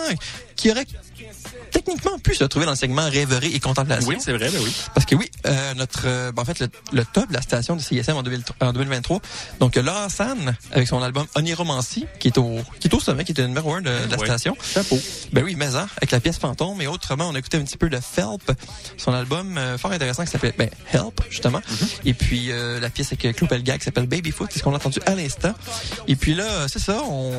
qui aurait techniquement pu se trouver dans le segment rêverie et contemplation. Oui, c'est vrai, ben oui. Parce que oui, euh, notre, euh, ben, en fait, le, le top de la station de CISM en, 2000 en 2023, donc Laura San, avec son album Oniromancy, qui est au, qui est au sommet, qui est le numéro un de, de la Ouais. station. Chapeau. Ben oui, mais hein, avec la pièce Fantôme. Et autrement, on a écouté un petit peu de Felp, son album euh, fort intéressant qui s'appelle ben, Help, justement. Mm-hmm. Et puis euh, la pièce avec Claude Pelgag qui s'appelle Babyfoot, c'est ce qu'on a entendu à l'instant. Et puis là, c'est ça, on,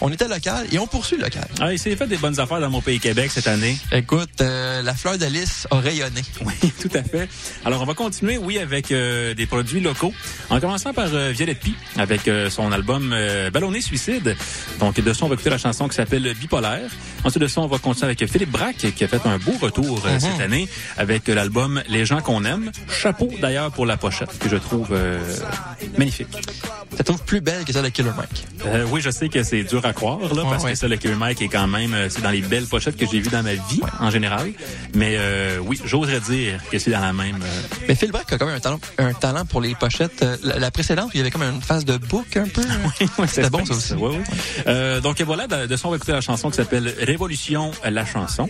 on était local et on poursuit local. Ah, il s'est fait des bonnes affaires dans mon pays Québec cette année. Écoute, euh, la fleur d'Alice a rayonné. Oui, tout à fait. Alors, on va continuer, oui, avec euh, des produits locaux. En commençant par euh, Violette Pie, avec euh, son album Ballonné Suicide. Donc, de ça, on va écouter la chanson qui s'appelle Bipolaire. Ensuite de ça, on va continuer avec Philippe Braque, qui a fait un beau retour euh, Mhm. cette année, avec l'album Les gens qu'on aime. Chapeau, d'ailleurs, pour la pochette, que je trouve magnifique. Ça trouve plus belle que celle de Killer Mike. Oui, je sais que c'est dur à croire, là, Ouais, parce ouais. que ça, le Killer Mike est quand même, euh, c'est dans les belles pochettes que j'ai vues dans ma vie, en général. Mais euh, oui, j'oserais dire que c'est dans la même... euh, Mais Phil Brack a quand même un talent, un talent pour les pochettes. Euh, La, la précédente, il y avait comme une phase de book un peu. C'était bon, ça aussi. Oui, oui. Euh, donc voilà, de, de ça, on va écouter la chanson qui s'appelle Révolution, la chanson.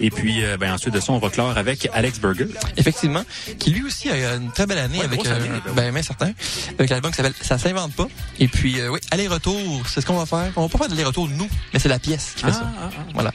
Et puis, euh, ben, ensuite de ça, on va clore avec Alex Burger. Effectivement, qui lui aussi a une très belle année Ouais, avec année, ben ben, certain, avec l'album qui s'appelle Ça s'invente pas. Et puis euh, oui, aller-retour, c'est ce qu'on va faire. On va pas faire d'aller-retour nous, mais c'est la pièce qui fait Ah, ça. ah, ah. Voilà.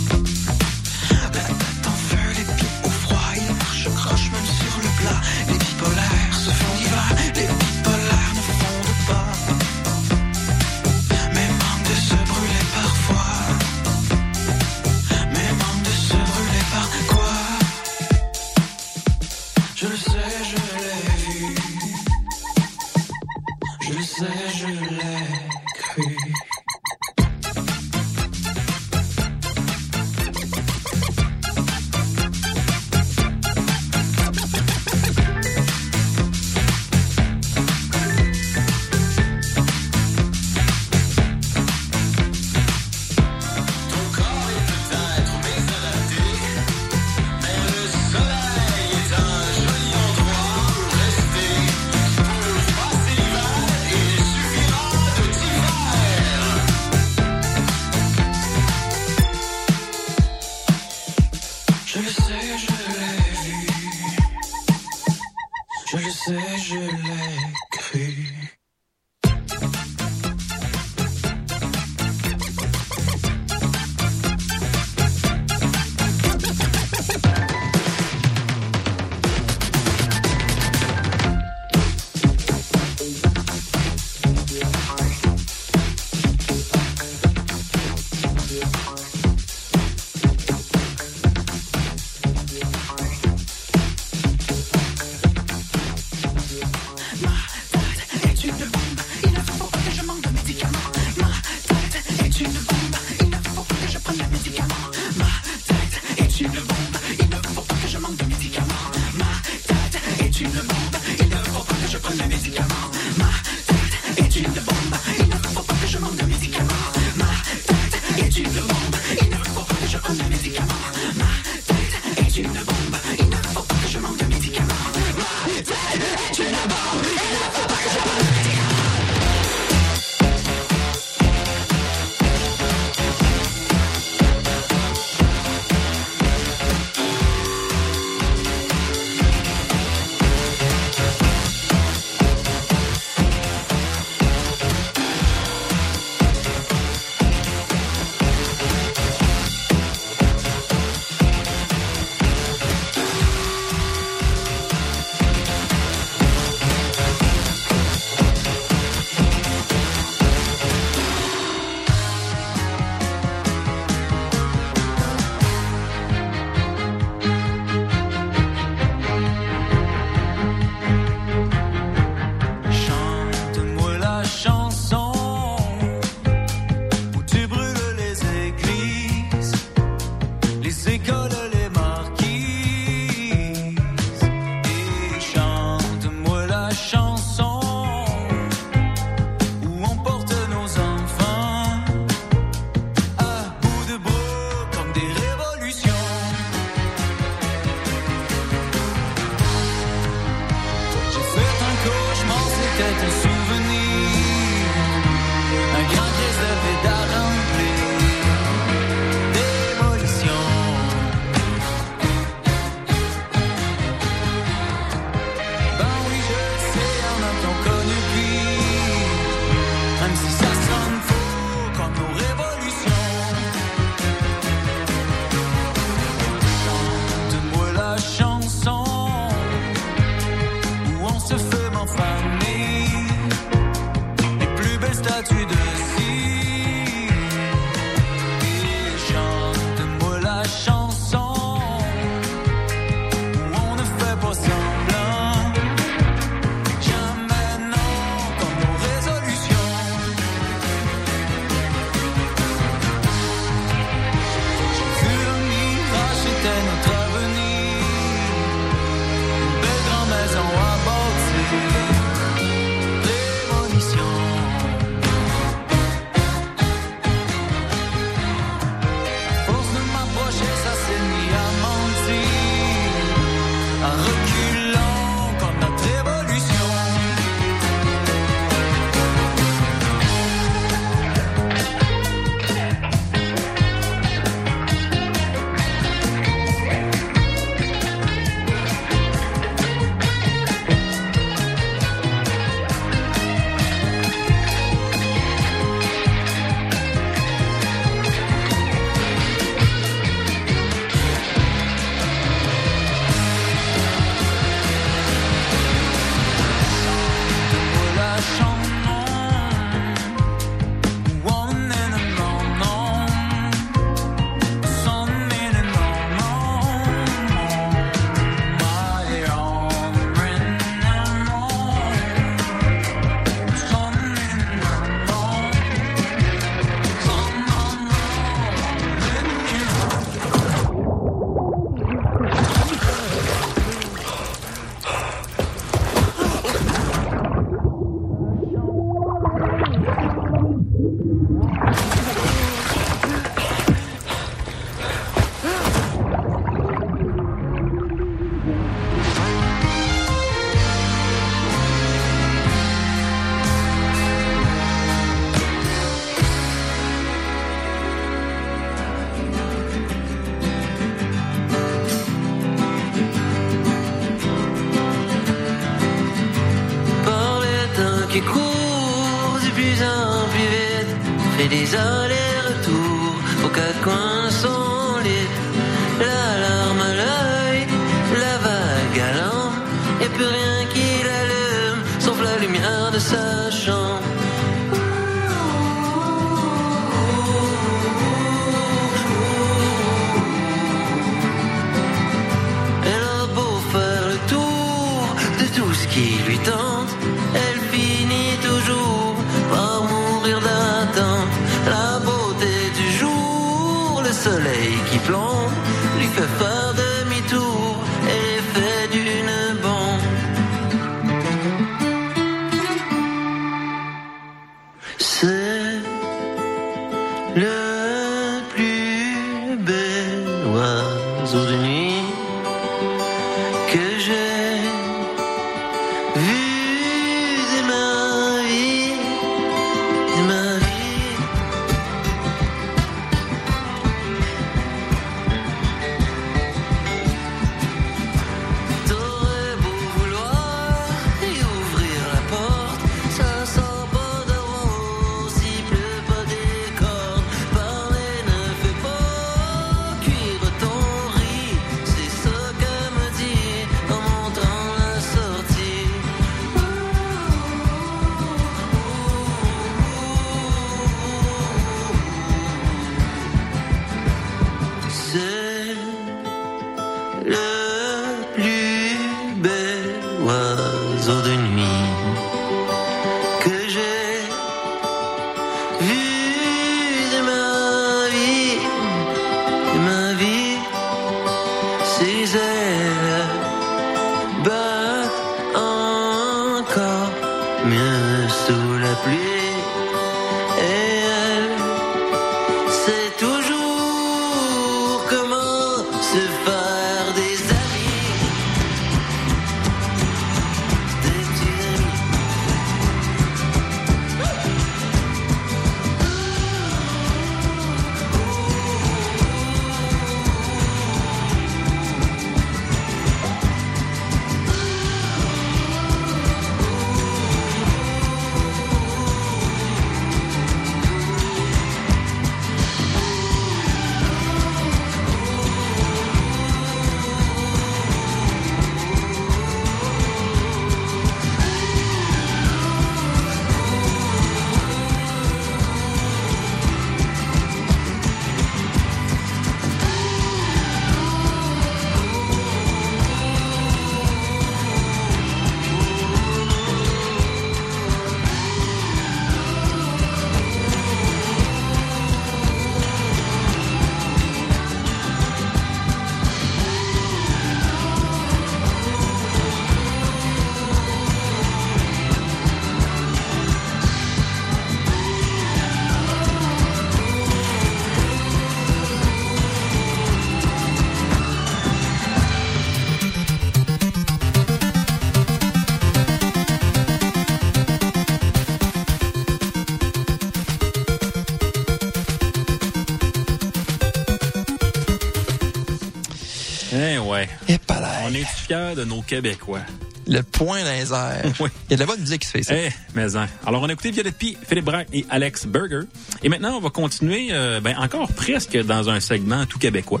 On est fiers de nos Québécois. Le point dans les airs. Oui. Il y a de la bonne musique qui se fait ça. Eh, mais hein. Alors, on a écouté Violette Pie, Philippe Braque et Alex Berger. Et maintenant, on va continuer, euh, ben, encore presque dans un segment tout québécois.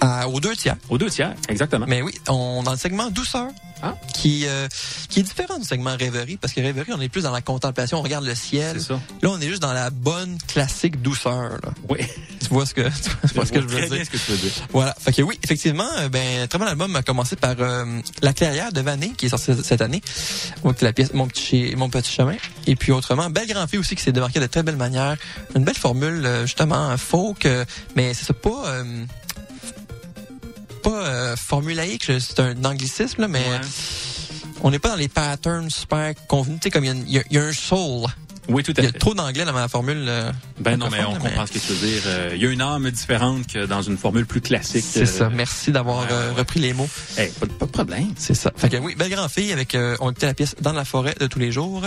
À- aux deux tiers. Aux deux tiers, exactement. Mais oui, on dans le segment douceur. Ah. Qui, euh, qui est différent du segment rêverie, parce que rêverie, on est plus dans la contemplation, on regarde le ciel. Ça. Là, on est juste dans la bonne classique douceur. Là. Oui. Tu vois ce que, tu vois ce que je veux Très bien dire. ce que tu veux dire. Voilà. Fait que oui, effectivement, euh, ben, très bon album a commencé par euh, La Clairière de Vané, qui est sorti cette année. Donc, la pièce Mon petit, Mon petit chemin. Et puis autrement, Belle Grand Fille aussi, qui s'est démarqué de très belle manière. Une belle formule, euh, justement, folk, euh, mais c'est pas, euh, pas euh, formulaïque, c'est un anglicisme, là, mais on n'est pas dans les patterns super convenus. Tu sais, comme y y, il y a un soul. Oui, tout à Il y a fait. trop d'anglais dans ma formule. euh, Ben non, mais on comprend ce que tu veux dire. Euh, Il y a une âme différente que dans une formule plus classique. C'est Euh, ça. Merci d'avoir ouais, euh, ouais. repris les mots. eh, pas, de- pas de problème. C'est ça. Fait que oui, belle grand fille avec euh, on écoutait la pièce dans la forêt de tous les jours.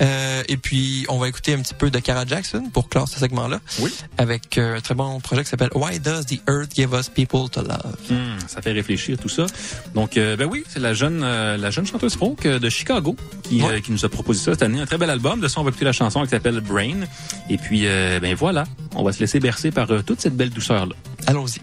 Euh, et puis on va écouter un petit peu de Cara Jackson pour clore ce segment-là. Oui. Avec euh, un très bon projet qui s'appelle Why Does the Earth Give Us People to Love? Hmm, ça fait réfléchir tout ça. Donc, euh, ben oui, c'est la jeune, euh, la jeune chanteuse folk euh, de Chicago qui, euh, qui nous a proposé ça cette année. Un très bel album. De ça, la chanson qui s'appelle Brain. Et puis, euh, ben voilà, on va se laisser bercer par euh, toute cette belle douceur-là. Allons-y.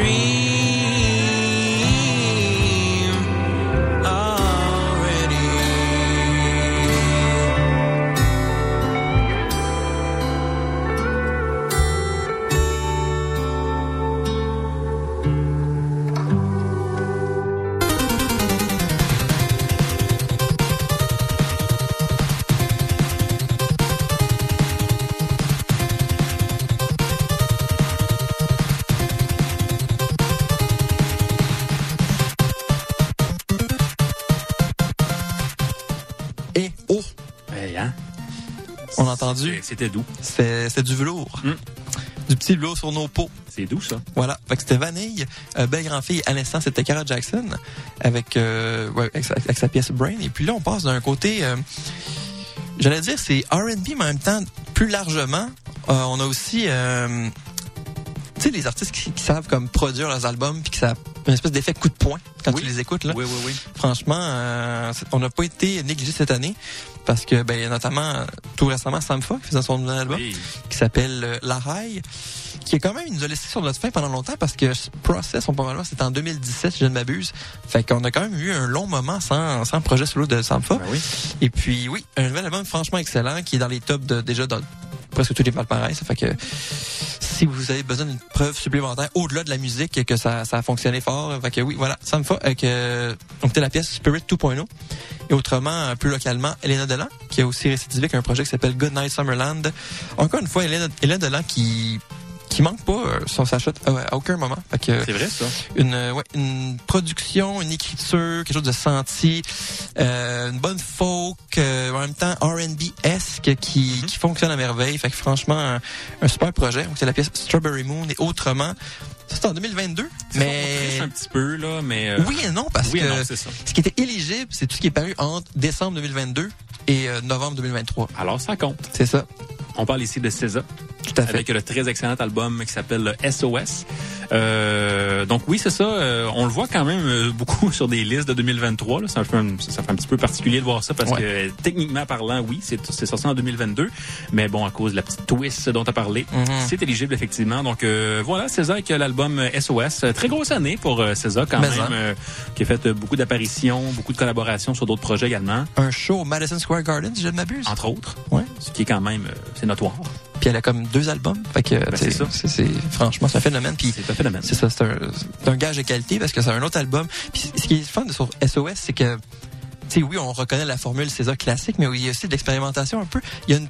Dream. Entendu. C'était doux. C'est du velours. Du petit velours sur nos peaux. C'est doux, ça. Voilà. Fait que c'était Vanille. Euh, belle grand fille. À l'instant, c'était Cara Jackson avec, euh, ouais, avec, sa, avec sa pièce Brain. Et puis là, on passe d'un côté, euh, j'allais dire, c'est R&B, mais en même temps, plus largement, euh, on a aussi, tu sais, les artistes qui, qui savent comme produire leurs albums puis que ça a une espèce d'effet coup de poing quand tu les écoutes là. Oui, oui, oui. Franchement, euh, on n'a pas été négligé cette année parce que, ben, notamment, tout récemment, Samfa qui faisait son nouvel album qui s'appelle euh, La Raille, qui est quand même, il nous a laissé sur notre fin pendant longtemps parce que Process, son premier album, c'était en 2017, si je ne m'abuse. Fait qu'on a quand même eu un long moment sans, sans projet solo de Samfa. Et puis, oui, un nouvel album franchement excellent qui est dans les tops de, déjà dans presque tous les palmarès. Ça fait que si vous avez besoin d'une preuve supplémentaire au-delà de la musique que ça, ça a fonctionné fort, fait que oui, voilà, ça me fait avec euh, donc c'était la pièce Spirit 2.0 et autrement euh, plus localement Elena Delan qui a aussi récidivé avec un projet qui s'appelle Good Night Summerland. Encore une fois Elena, Elena Delan qui qui manque pas euh, son sachet à, à aucun moment. Fait que, C'est vrai, ça. Une, euh, ouais, une production, une écriture, quelque chose de senti, euh, une bonne folk, euh, en même temps R&B-esque qui, qui fonctionne à merveille. Fait que franchement, un, un super projet. Donc, C'est la pièce Strawberry Moon et autrement. Ça, c'est en 2022. Mais... un petit peu, là, mais... euh, Oui et non, parce oui et que non, c'est ça. ce qui était éligible, c'est tout ce qui est paru entre décembre 2022 et euh, novembre 2023. Alors, ça compte. C'est ça. On parle ici de César. Tout à fait. Avec le très excellent album qui s'appelle le SOS. Euh, donc oui, c'est ça. euh, on le voit quand même euh, beaucoup sur des listes de 2023. Là. Ça, fait un, ça fait un petit peu particulier de voir ça parce Ouais. que euh, techniquement parlant, oui, c'est sorti en 2022. Mais bon, à cause de la petite twist dont tu as parlé, Mhm. c'est éligible effectivement. Donc euh, voilà, César avec euh, l'album SOS. Très grosse année pour César quand Mais même, hein. qui a fait beaucoup d'apparitions, beaucoup de collaborations sur d'autres projets également. Un show au Madison Square Garden, si je ne m'abuse. Entre autres. Ouais. Ce qui est quand même, c'est notoire. Puis elle a comme deux albums. Fait que, Ben, c'est ça. c'est, franchement, c'est un phénomène. Puis C'est un phénomène. c'est ça, c'est un, un gage de qualité parce que c'est un autre album. Puis ce qui est fun de sur SOS, c'est que, oui, on reconnaît la formule César classique, mais il y a aussi de l'expérimentation un peu. Il y a une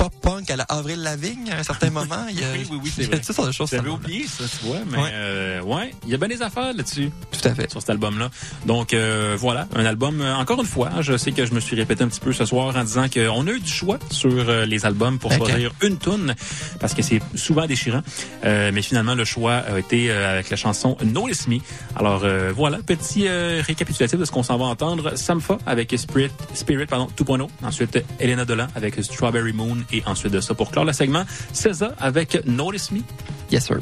tune pop-punk à la Avril Lavigne à un certain moment. Il y a, Oui, oui, oui, c'est vrai. toutes sortes de choses. J'avais oublié ça, tu vois, mais Ouais. euh, ouais, il y a bien des affaires là-dessus. Tout à fait. Sur cet album-là. Donc euh, voilà, un album. euh, encore une fois, hein, je sais que je me suis répété un petit peu ce soir en disant qu'on a eu du choix sur euh, les albums pour choisir une tune parce que c'est souvent déchirant. Euh, mais finalement, le choix a été euh, avec la chanson Notice Me. Alors euh, voilà, petit récapitulatif de ce qu'on s'en va entendre. Samfa avec Spirit, Spirit pardon 2.0. Ensuite, Elena Dolan avec Strawberry Moon et ensuite de ça pour clore le segment, César avec Notice Me. Yes, sir.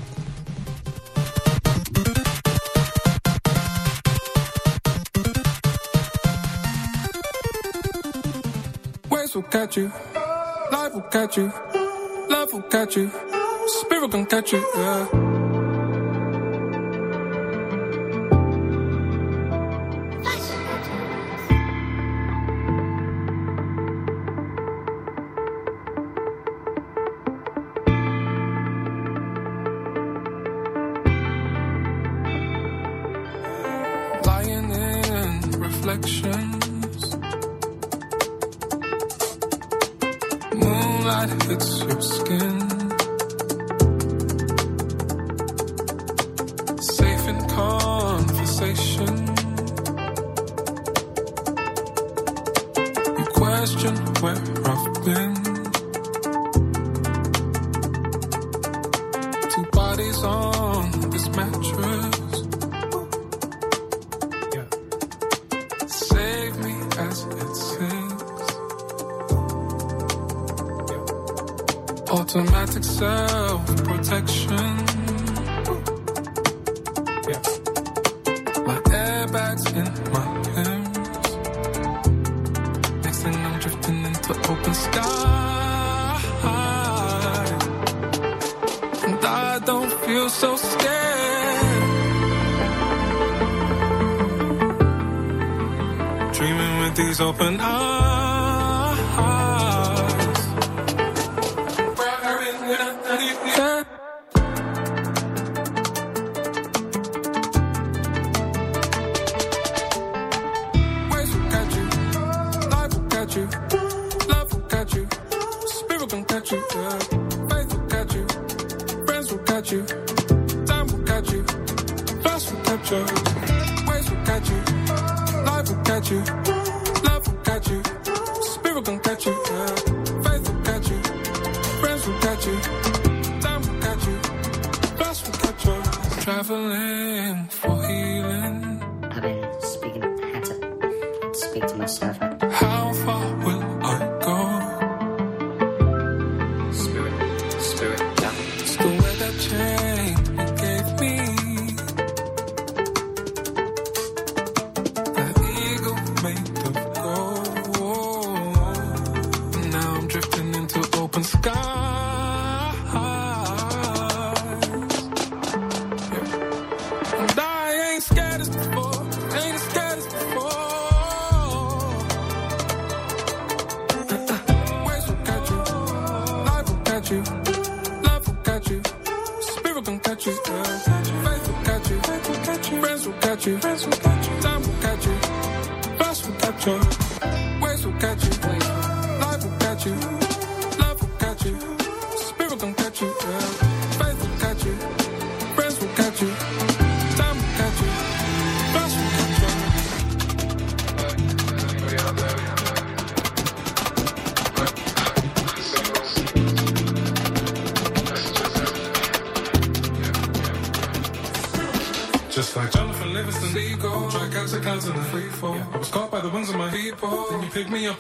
Waves will catch you, life will catch you, love will catch you, spirit can catch you, yeah.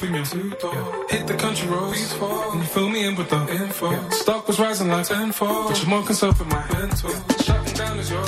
Yeah. Hit the country roads. And you fill me in with the info. Yeah. Stock was rising like tenfold. But you're more concerned with my mental. Shutting down is your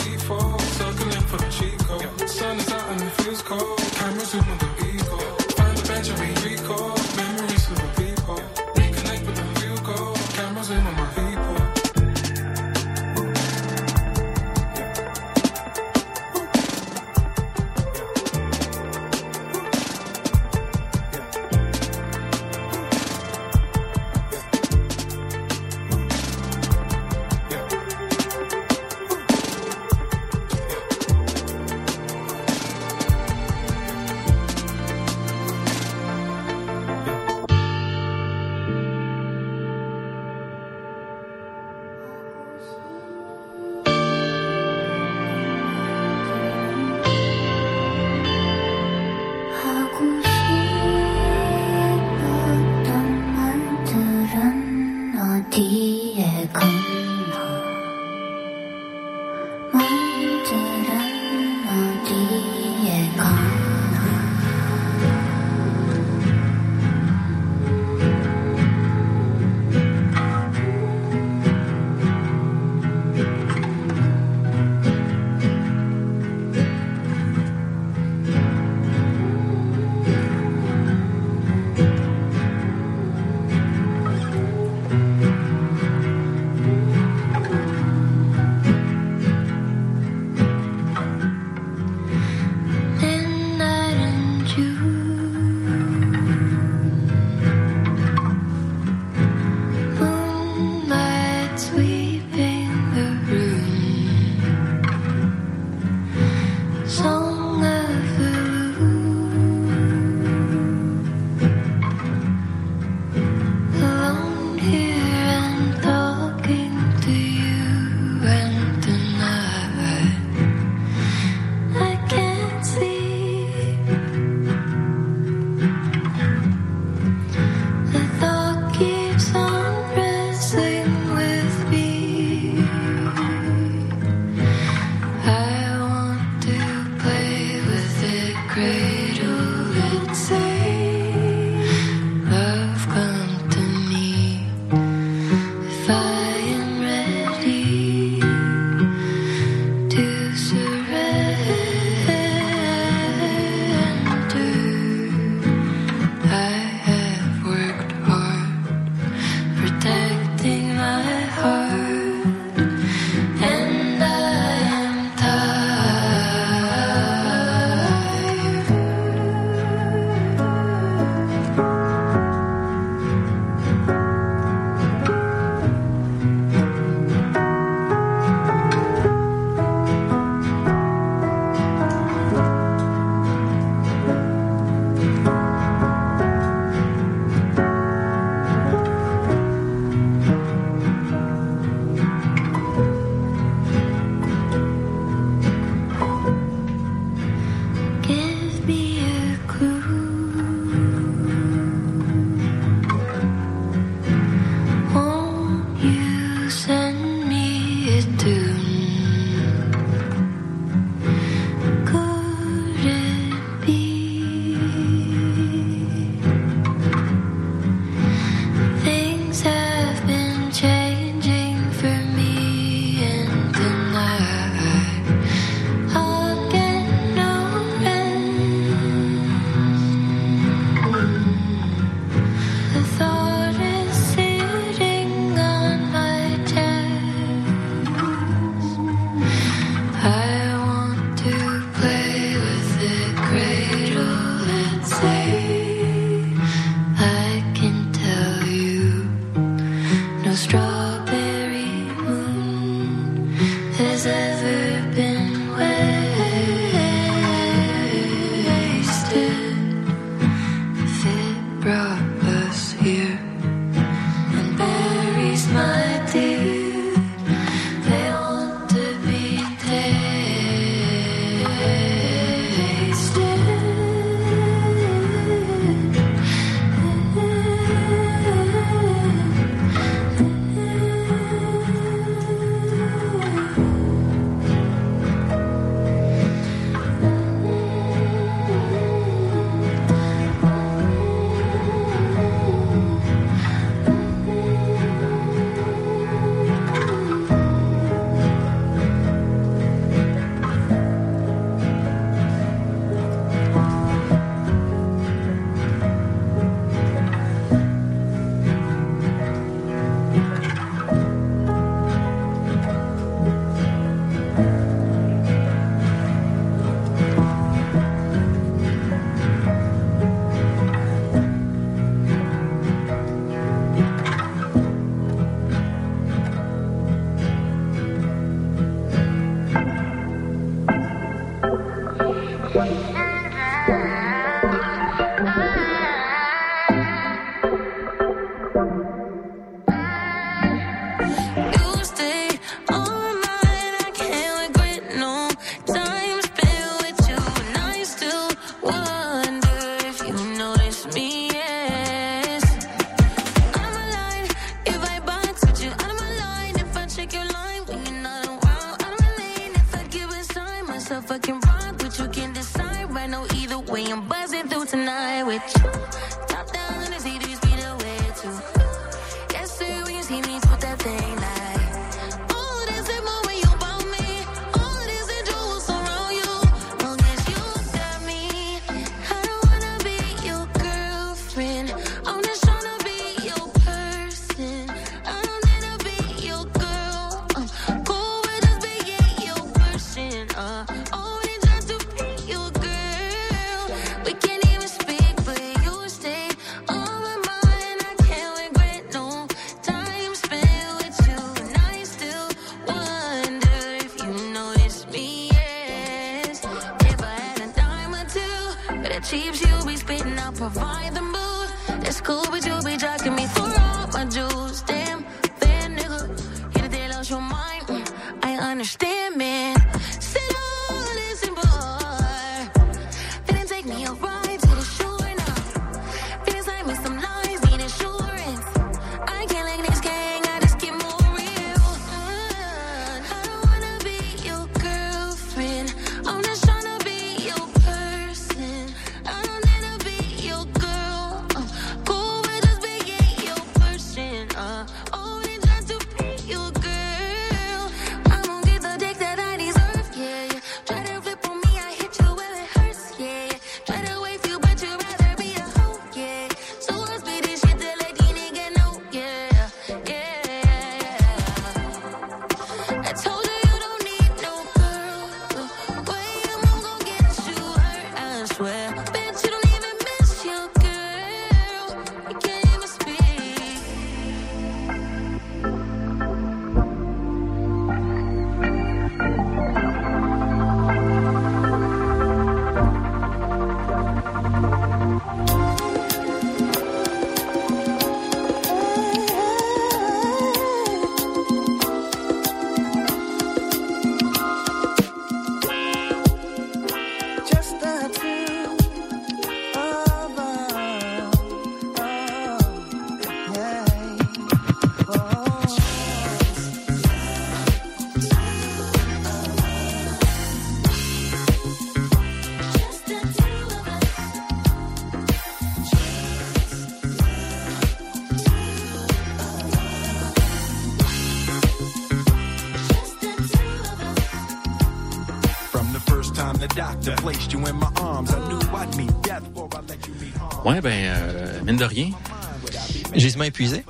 épuisé.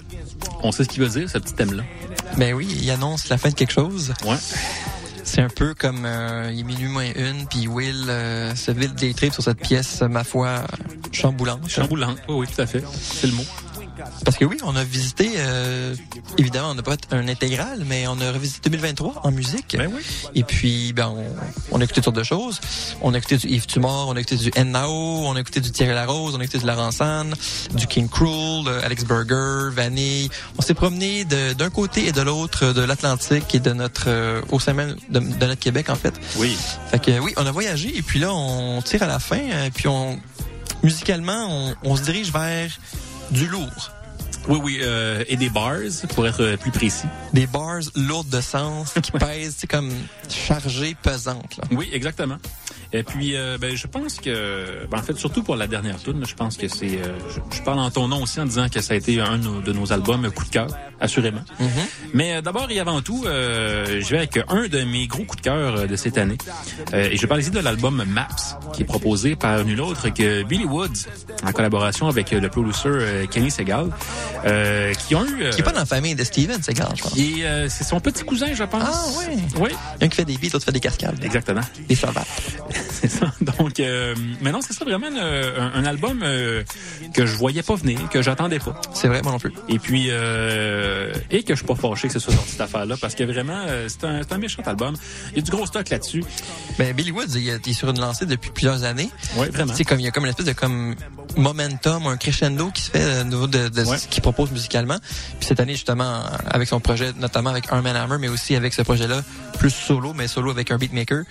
on sait ce qu'il veut dire, ce petit thème-là. Ben oui, il annonce la fin de quelque chose. Ouais. C'est un peu comme euh, il est minuit moins une, puis Will euh, se vide des tripes sur cette pièce, ma foi, chamboulante. Chamboulante, oui, oui, tout à fait. C'est le mot. Parce que oui, on a visité, euh, évidemment, on n'a pas un intégral, mais on a revisité 2023 en musique. Ben oui. Et puis, ben, on, on a écouté toutes sortes de choses. On a écouté du Yves Tumor, on a écouté du N.A.O., on a écouté du Thierry Larose, on a écouté du Laurent du King Cruel, Alex Burger, Vanille. On s'est promené de- d'un côté et de l'autre de l'Atlantique et de notre, euh, au sein même de, de notre Québec, en fait. Oui. Fait que oui, on a voyagé et puis là, on tire à la fin. Et puis on, musicalement, on, on se dirige vers du lourd. Oui, oui, euh, et des bars, pour être euh, plus précis. Des bars lourdes de sens qui pèsent, c'est comme chargées, pesantes. Là. Oui, exactement. Et puis, euh, ben, je pense que, ben, en fait, surtout pour la dernière tune, je pense que c'est, euh, je, je parle en ton nom aussi en disant que ça a été un de nos, de nos albums coup de cœur, assurément. Mais euh, d'abord et avant tout, euh, je vais avec un de mes gros coups de cœur euh, de cette année. Euh, et je vais parler ici de l'album Maps, qui est proposé par nul autre que Billy Woods, en collaboration avec le producer Kenny Segal, euh, qui ont eu... Qui est pas dans la famille de Steven, grave, je pense. et euh, c'est son petit cousin, je pense. Ah, ouais. Oui. Un qui fait des beats, l'autre fait des cascades. Exactement. Des savates. C'est ça. Donc, euh, mais non, c'est ça vraiment euh, un, un album euh, que je voyais pas venir, que j'attendais pas. C'est vrai, moi non plus. Et puis, euh, et que je suis pas fâché que ce soit sorti cette affaire-là, parce que vraiment, euh, c'est un, un méchant album. Il y a du gros stock là-dessus. Ben, Billy Woods, il est sur une lancée depuis plusieurs années. Oui, vraiment. C'est comme il y a comme une espèce de comme momentum, un crescendo qui se fait euh, au niveau de, de ce qu'il propose musicalement. Puis cette année justement avec son projet, notamment avec Arm Hammer, mais aussi avec ce projet-là plus solo, mais solo avec un beatmaker.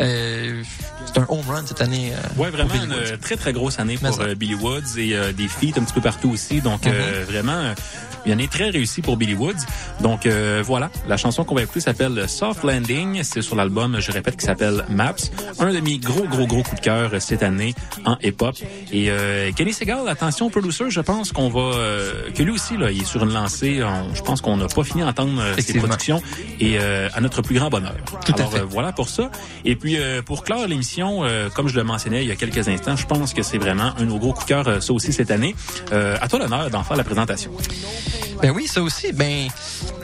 Euh, c'est un home run cette année. euh, Ouais, vraiment une Woods. très très grosse année pour euh, Billy Woods et euh, des feats un petit peu partout aussi. Donc euh, vraiment euh, une année très réussie pour Billy Woods. Donc euh, voilà, la chanson qu'on va écouter s'appelle Soft Landing. C'est sur l'album, je répète, qui s'appelle Maps. Un de mes gros gros gros coups de cœur cette année en hip-hop. Et euh, Kenny Segal, attention producer, je pense qu'on va euh, que lui aussi là, il est sur une lancée. On- je pense qu'on n'a pas fini d'entendre euh, ses productions et euh, à notre plus grand bonheur. Tout à fait. euh, voilà pour ça. Et puis euh, pour clore l'émission, euh, comme je le mentionnais il y a quelques instants, je pense que c'est vraiment un de nos gros coups de cœur, ça aussi cette année. Euh, à toi l'honneur d'en faire la présentation. Ben oui, ça aussi. Ben,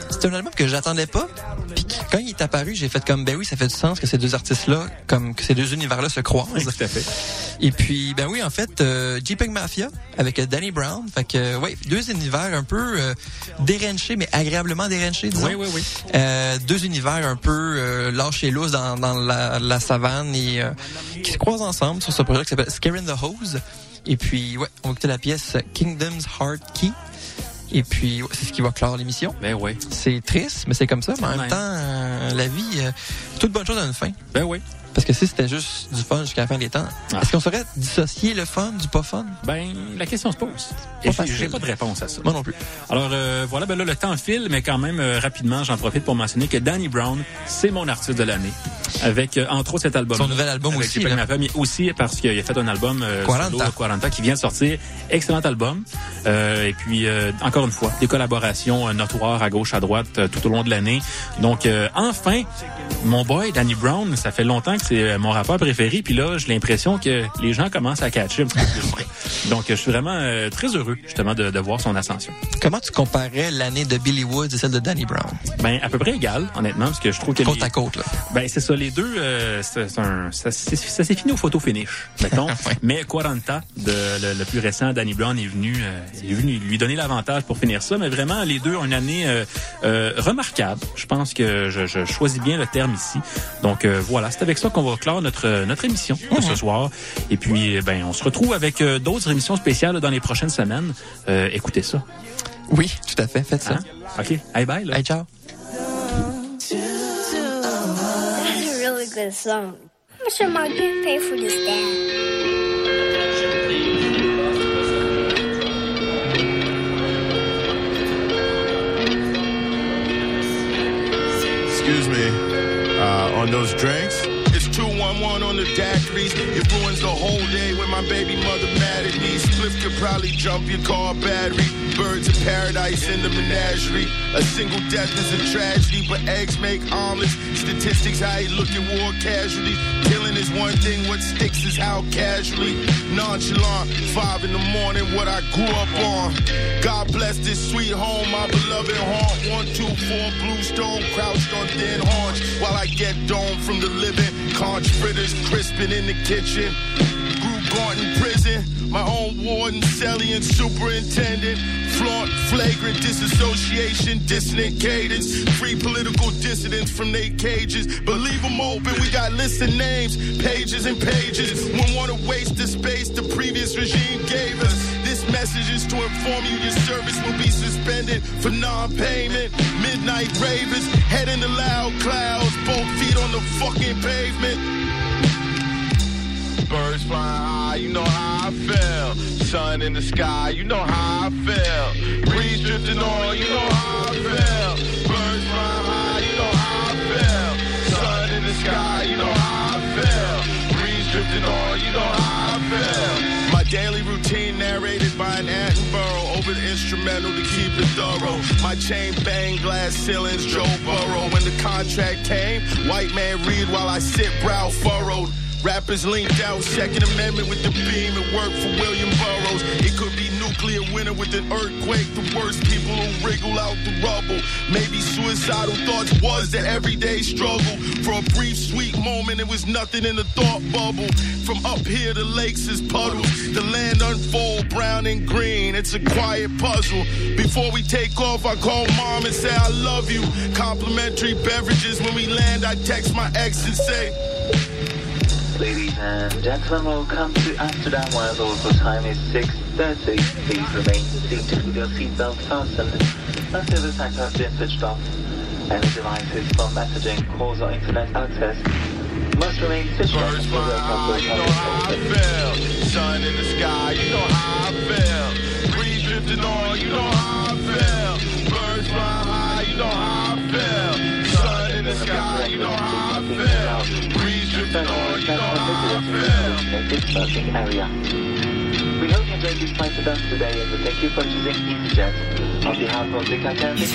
c'est un album que j'attendais pas. Puis quand il est apparu, j'ai fait comme ben oui, ça fait du sens que ces deux artistes-là, comme que ces deux univers-là se croisent. tout à fait. Et puis ben oui, en fait, euh, JPEG Mafia avec euh, Danny Brown. Fait que euh, ouais, deux univers un peu euh, déranchés, mais agréablement déranchés, disons. Oui, oui, oui. Euh, deux univers un peu euh, lâchés lousses dans, dans la, la savane et euh, qui se croisent ensemble sur ce projet qui s'appelle Scaring the Hose. Et puis ouais, on va écouter la pièce Kingdom's Heart Key. Et puis ouais, c'est ce qui va clore l'émission. Ben oui. C'est triste, mais c'est comme ça. Mais en même temps, euh, la vie, euh, toute bonne chose a une fin. Ben oui. Parce que si c'était juste du fun jusqu'à la fin des temps, Ah. est-ce qu'on saurait dissocier le fun du pas fun? Ben, la question se pose. Et j'ai pas de réponse à ça. Moi non plus. Alors euh, voilà, ben là, le temps file, mais quand même, euh, rapidement, j'en profite pour mentionner que Danny Brown, c'est mon artiste de l'année. Avec, euh, entre autres, cet album. Son nouvel album avec aussi, là. Mafia, mais aussi parce qu'il a fait un album euh, 40. solo, 40 qui vient de sortir. Excellent album. Euh, et puis, euh, encore une fois, des collaborations euh, notoires à gauche, à droite, euh, tout au long de l'année. Donc, euh, enfin, mon boy, Danny Brown, ça fait longtemps que c'est euh, mon rappeur préféré. Puis là, j'ai l'impression que les gens commencent à catcher un petit peu plus. Donc, je suis vraiment euh, très heureux, justement, de, de voir son ascension. Comment tu comparais l'année de Billy Woods et celle de Danny Brown? Ben, à peu près égal, honnêtement, parce que je trouve que... Côte les- à côte, là. Ben, c'est ça, les deux, euh, c'est un, ça, c'est- ça s'est fini au photo finish, mettons. Mais Quaranta, de, le, le plus récent, Danny Brown, est venu, euh, est venu lui donner l'avantage pour finir ça. Mais vraiment, les deux ont une année euh, euh, remarquable. Je pense que je, je choisis bien le terme ici. Donc euh, voilà, c'est avec ça qu'on va clore notre, notre émission de ce soir. Et puis, euh, ben, on se retrouve avec euh, d'autres émissions spéciales dans les prochaines semaines. Euh, écoutez ça. Oui, tout à fait. Faites ça. Hein? OK. Hey, bye. Là. Hey, ciao. Good song. How much for this dad? Excuse me. Uh, on those drinks? It's 211 on the daiquiris. It ruins the whole day when my baby mother mad at me. Spliff could probably jump your car battery. Birds of paradise in the menagerie. A single death is a tragedy, but eggs make omelets. Statistics, how you look at war casualties. Killing is one thing, what sticks is how casually. Nonchalant, five in the morning, what I grew up on. God bless this sweet home, my beloved haunt. One, two, four, blue stone, crouched on thin haunch. While I get dome from the living, conch fritters crisping in the kitchen. Grew in prison, my own warden, celly and superintendent. Flaunt, flagrant disassociation, dissonant cadence. Free political dissidents from their cages. But leave them open, we got lists of names, pages and pages. Wouldn't want to waste the space the previous regime gave us. This message is to inform you your service will be suspended for non-payment. Midnight ravers, head in the loud clouds, both feet on the fucking pavement. Birds flying high, you know how I feel. Sun in the sky, you know how I feel. Breeze drifting on, you know how I feel. Birds flying high, you know how I feel. Sun in the sky, you know how I feel. Breeze drifting on, you know how I feel. Daily routine narrated by an Attenborough over the instrumental to keep it thorough. My chain bang glass ceilings, Joe Burrow. When the contract came, white man read while I sit brow furrowed. Rappers linked out, Second Amendment with the beam. It worked for William Burroughs. It could be nuclear winter with an earthquake. The worst people who wriggle out the rubble. Maybe suicidal thoughts was the everyday struggle. For a brief, sweet moment, it was nothing in the thought bubble. From up here, the lakes is puddles. The land unfold, brown and green. It's a quiet puzzle. Before we take off, I call mom and say I love you. Complimentary beverages. When we land, I text my ex and say, Ladies and gentlemen, welcome to Amsterdam, where the local time is 6.30. Please remain seated with your seatbelt fastened until the tank has been switched off. Any devices for messaging, calls or internet access must remain switched off until the aircraft will have been opened. feel. Sun in the sky, you know how I feel. Breeze drifting on, you know how I feel. Birds fly high, you know how I feel. Sun in the sky, you know how I feel. Breeze drifting on, We hope you enjoyed this flight with us today and we thank you for choosing EasyJet. On behalf of the Titanic,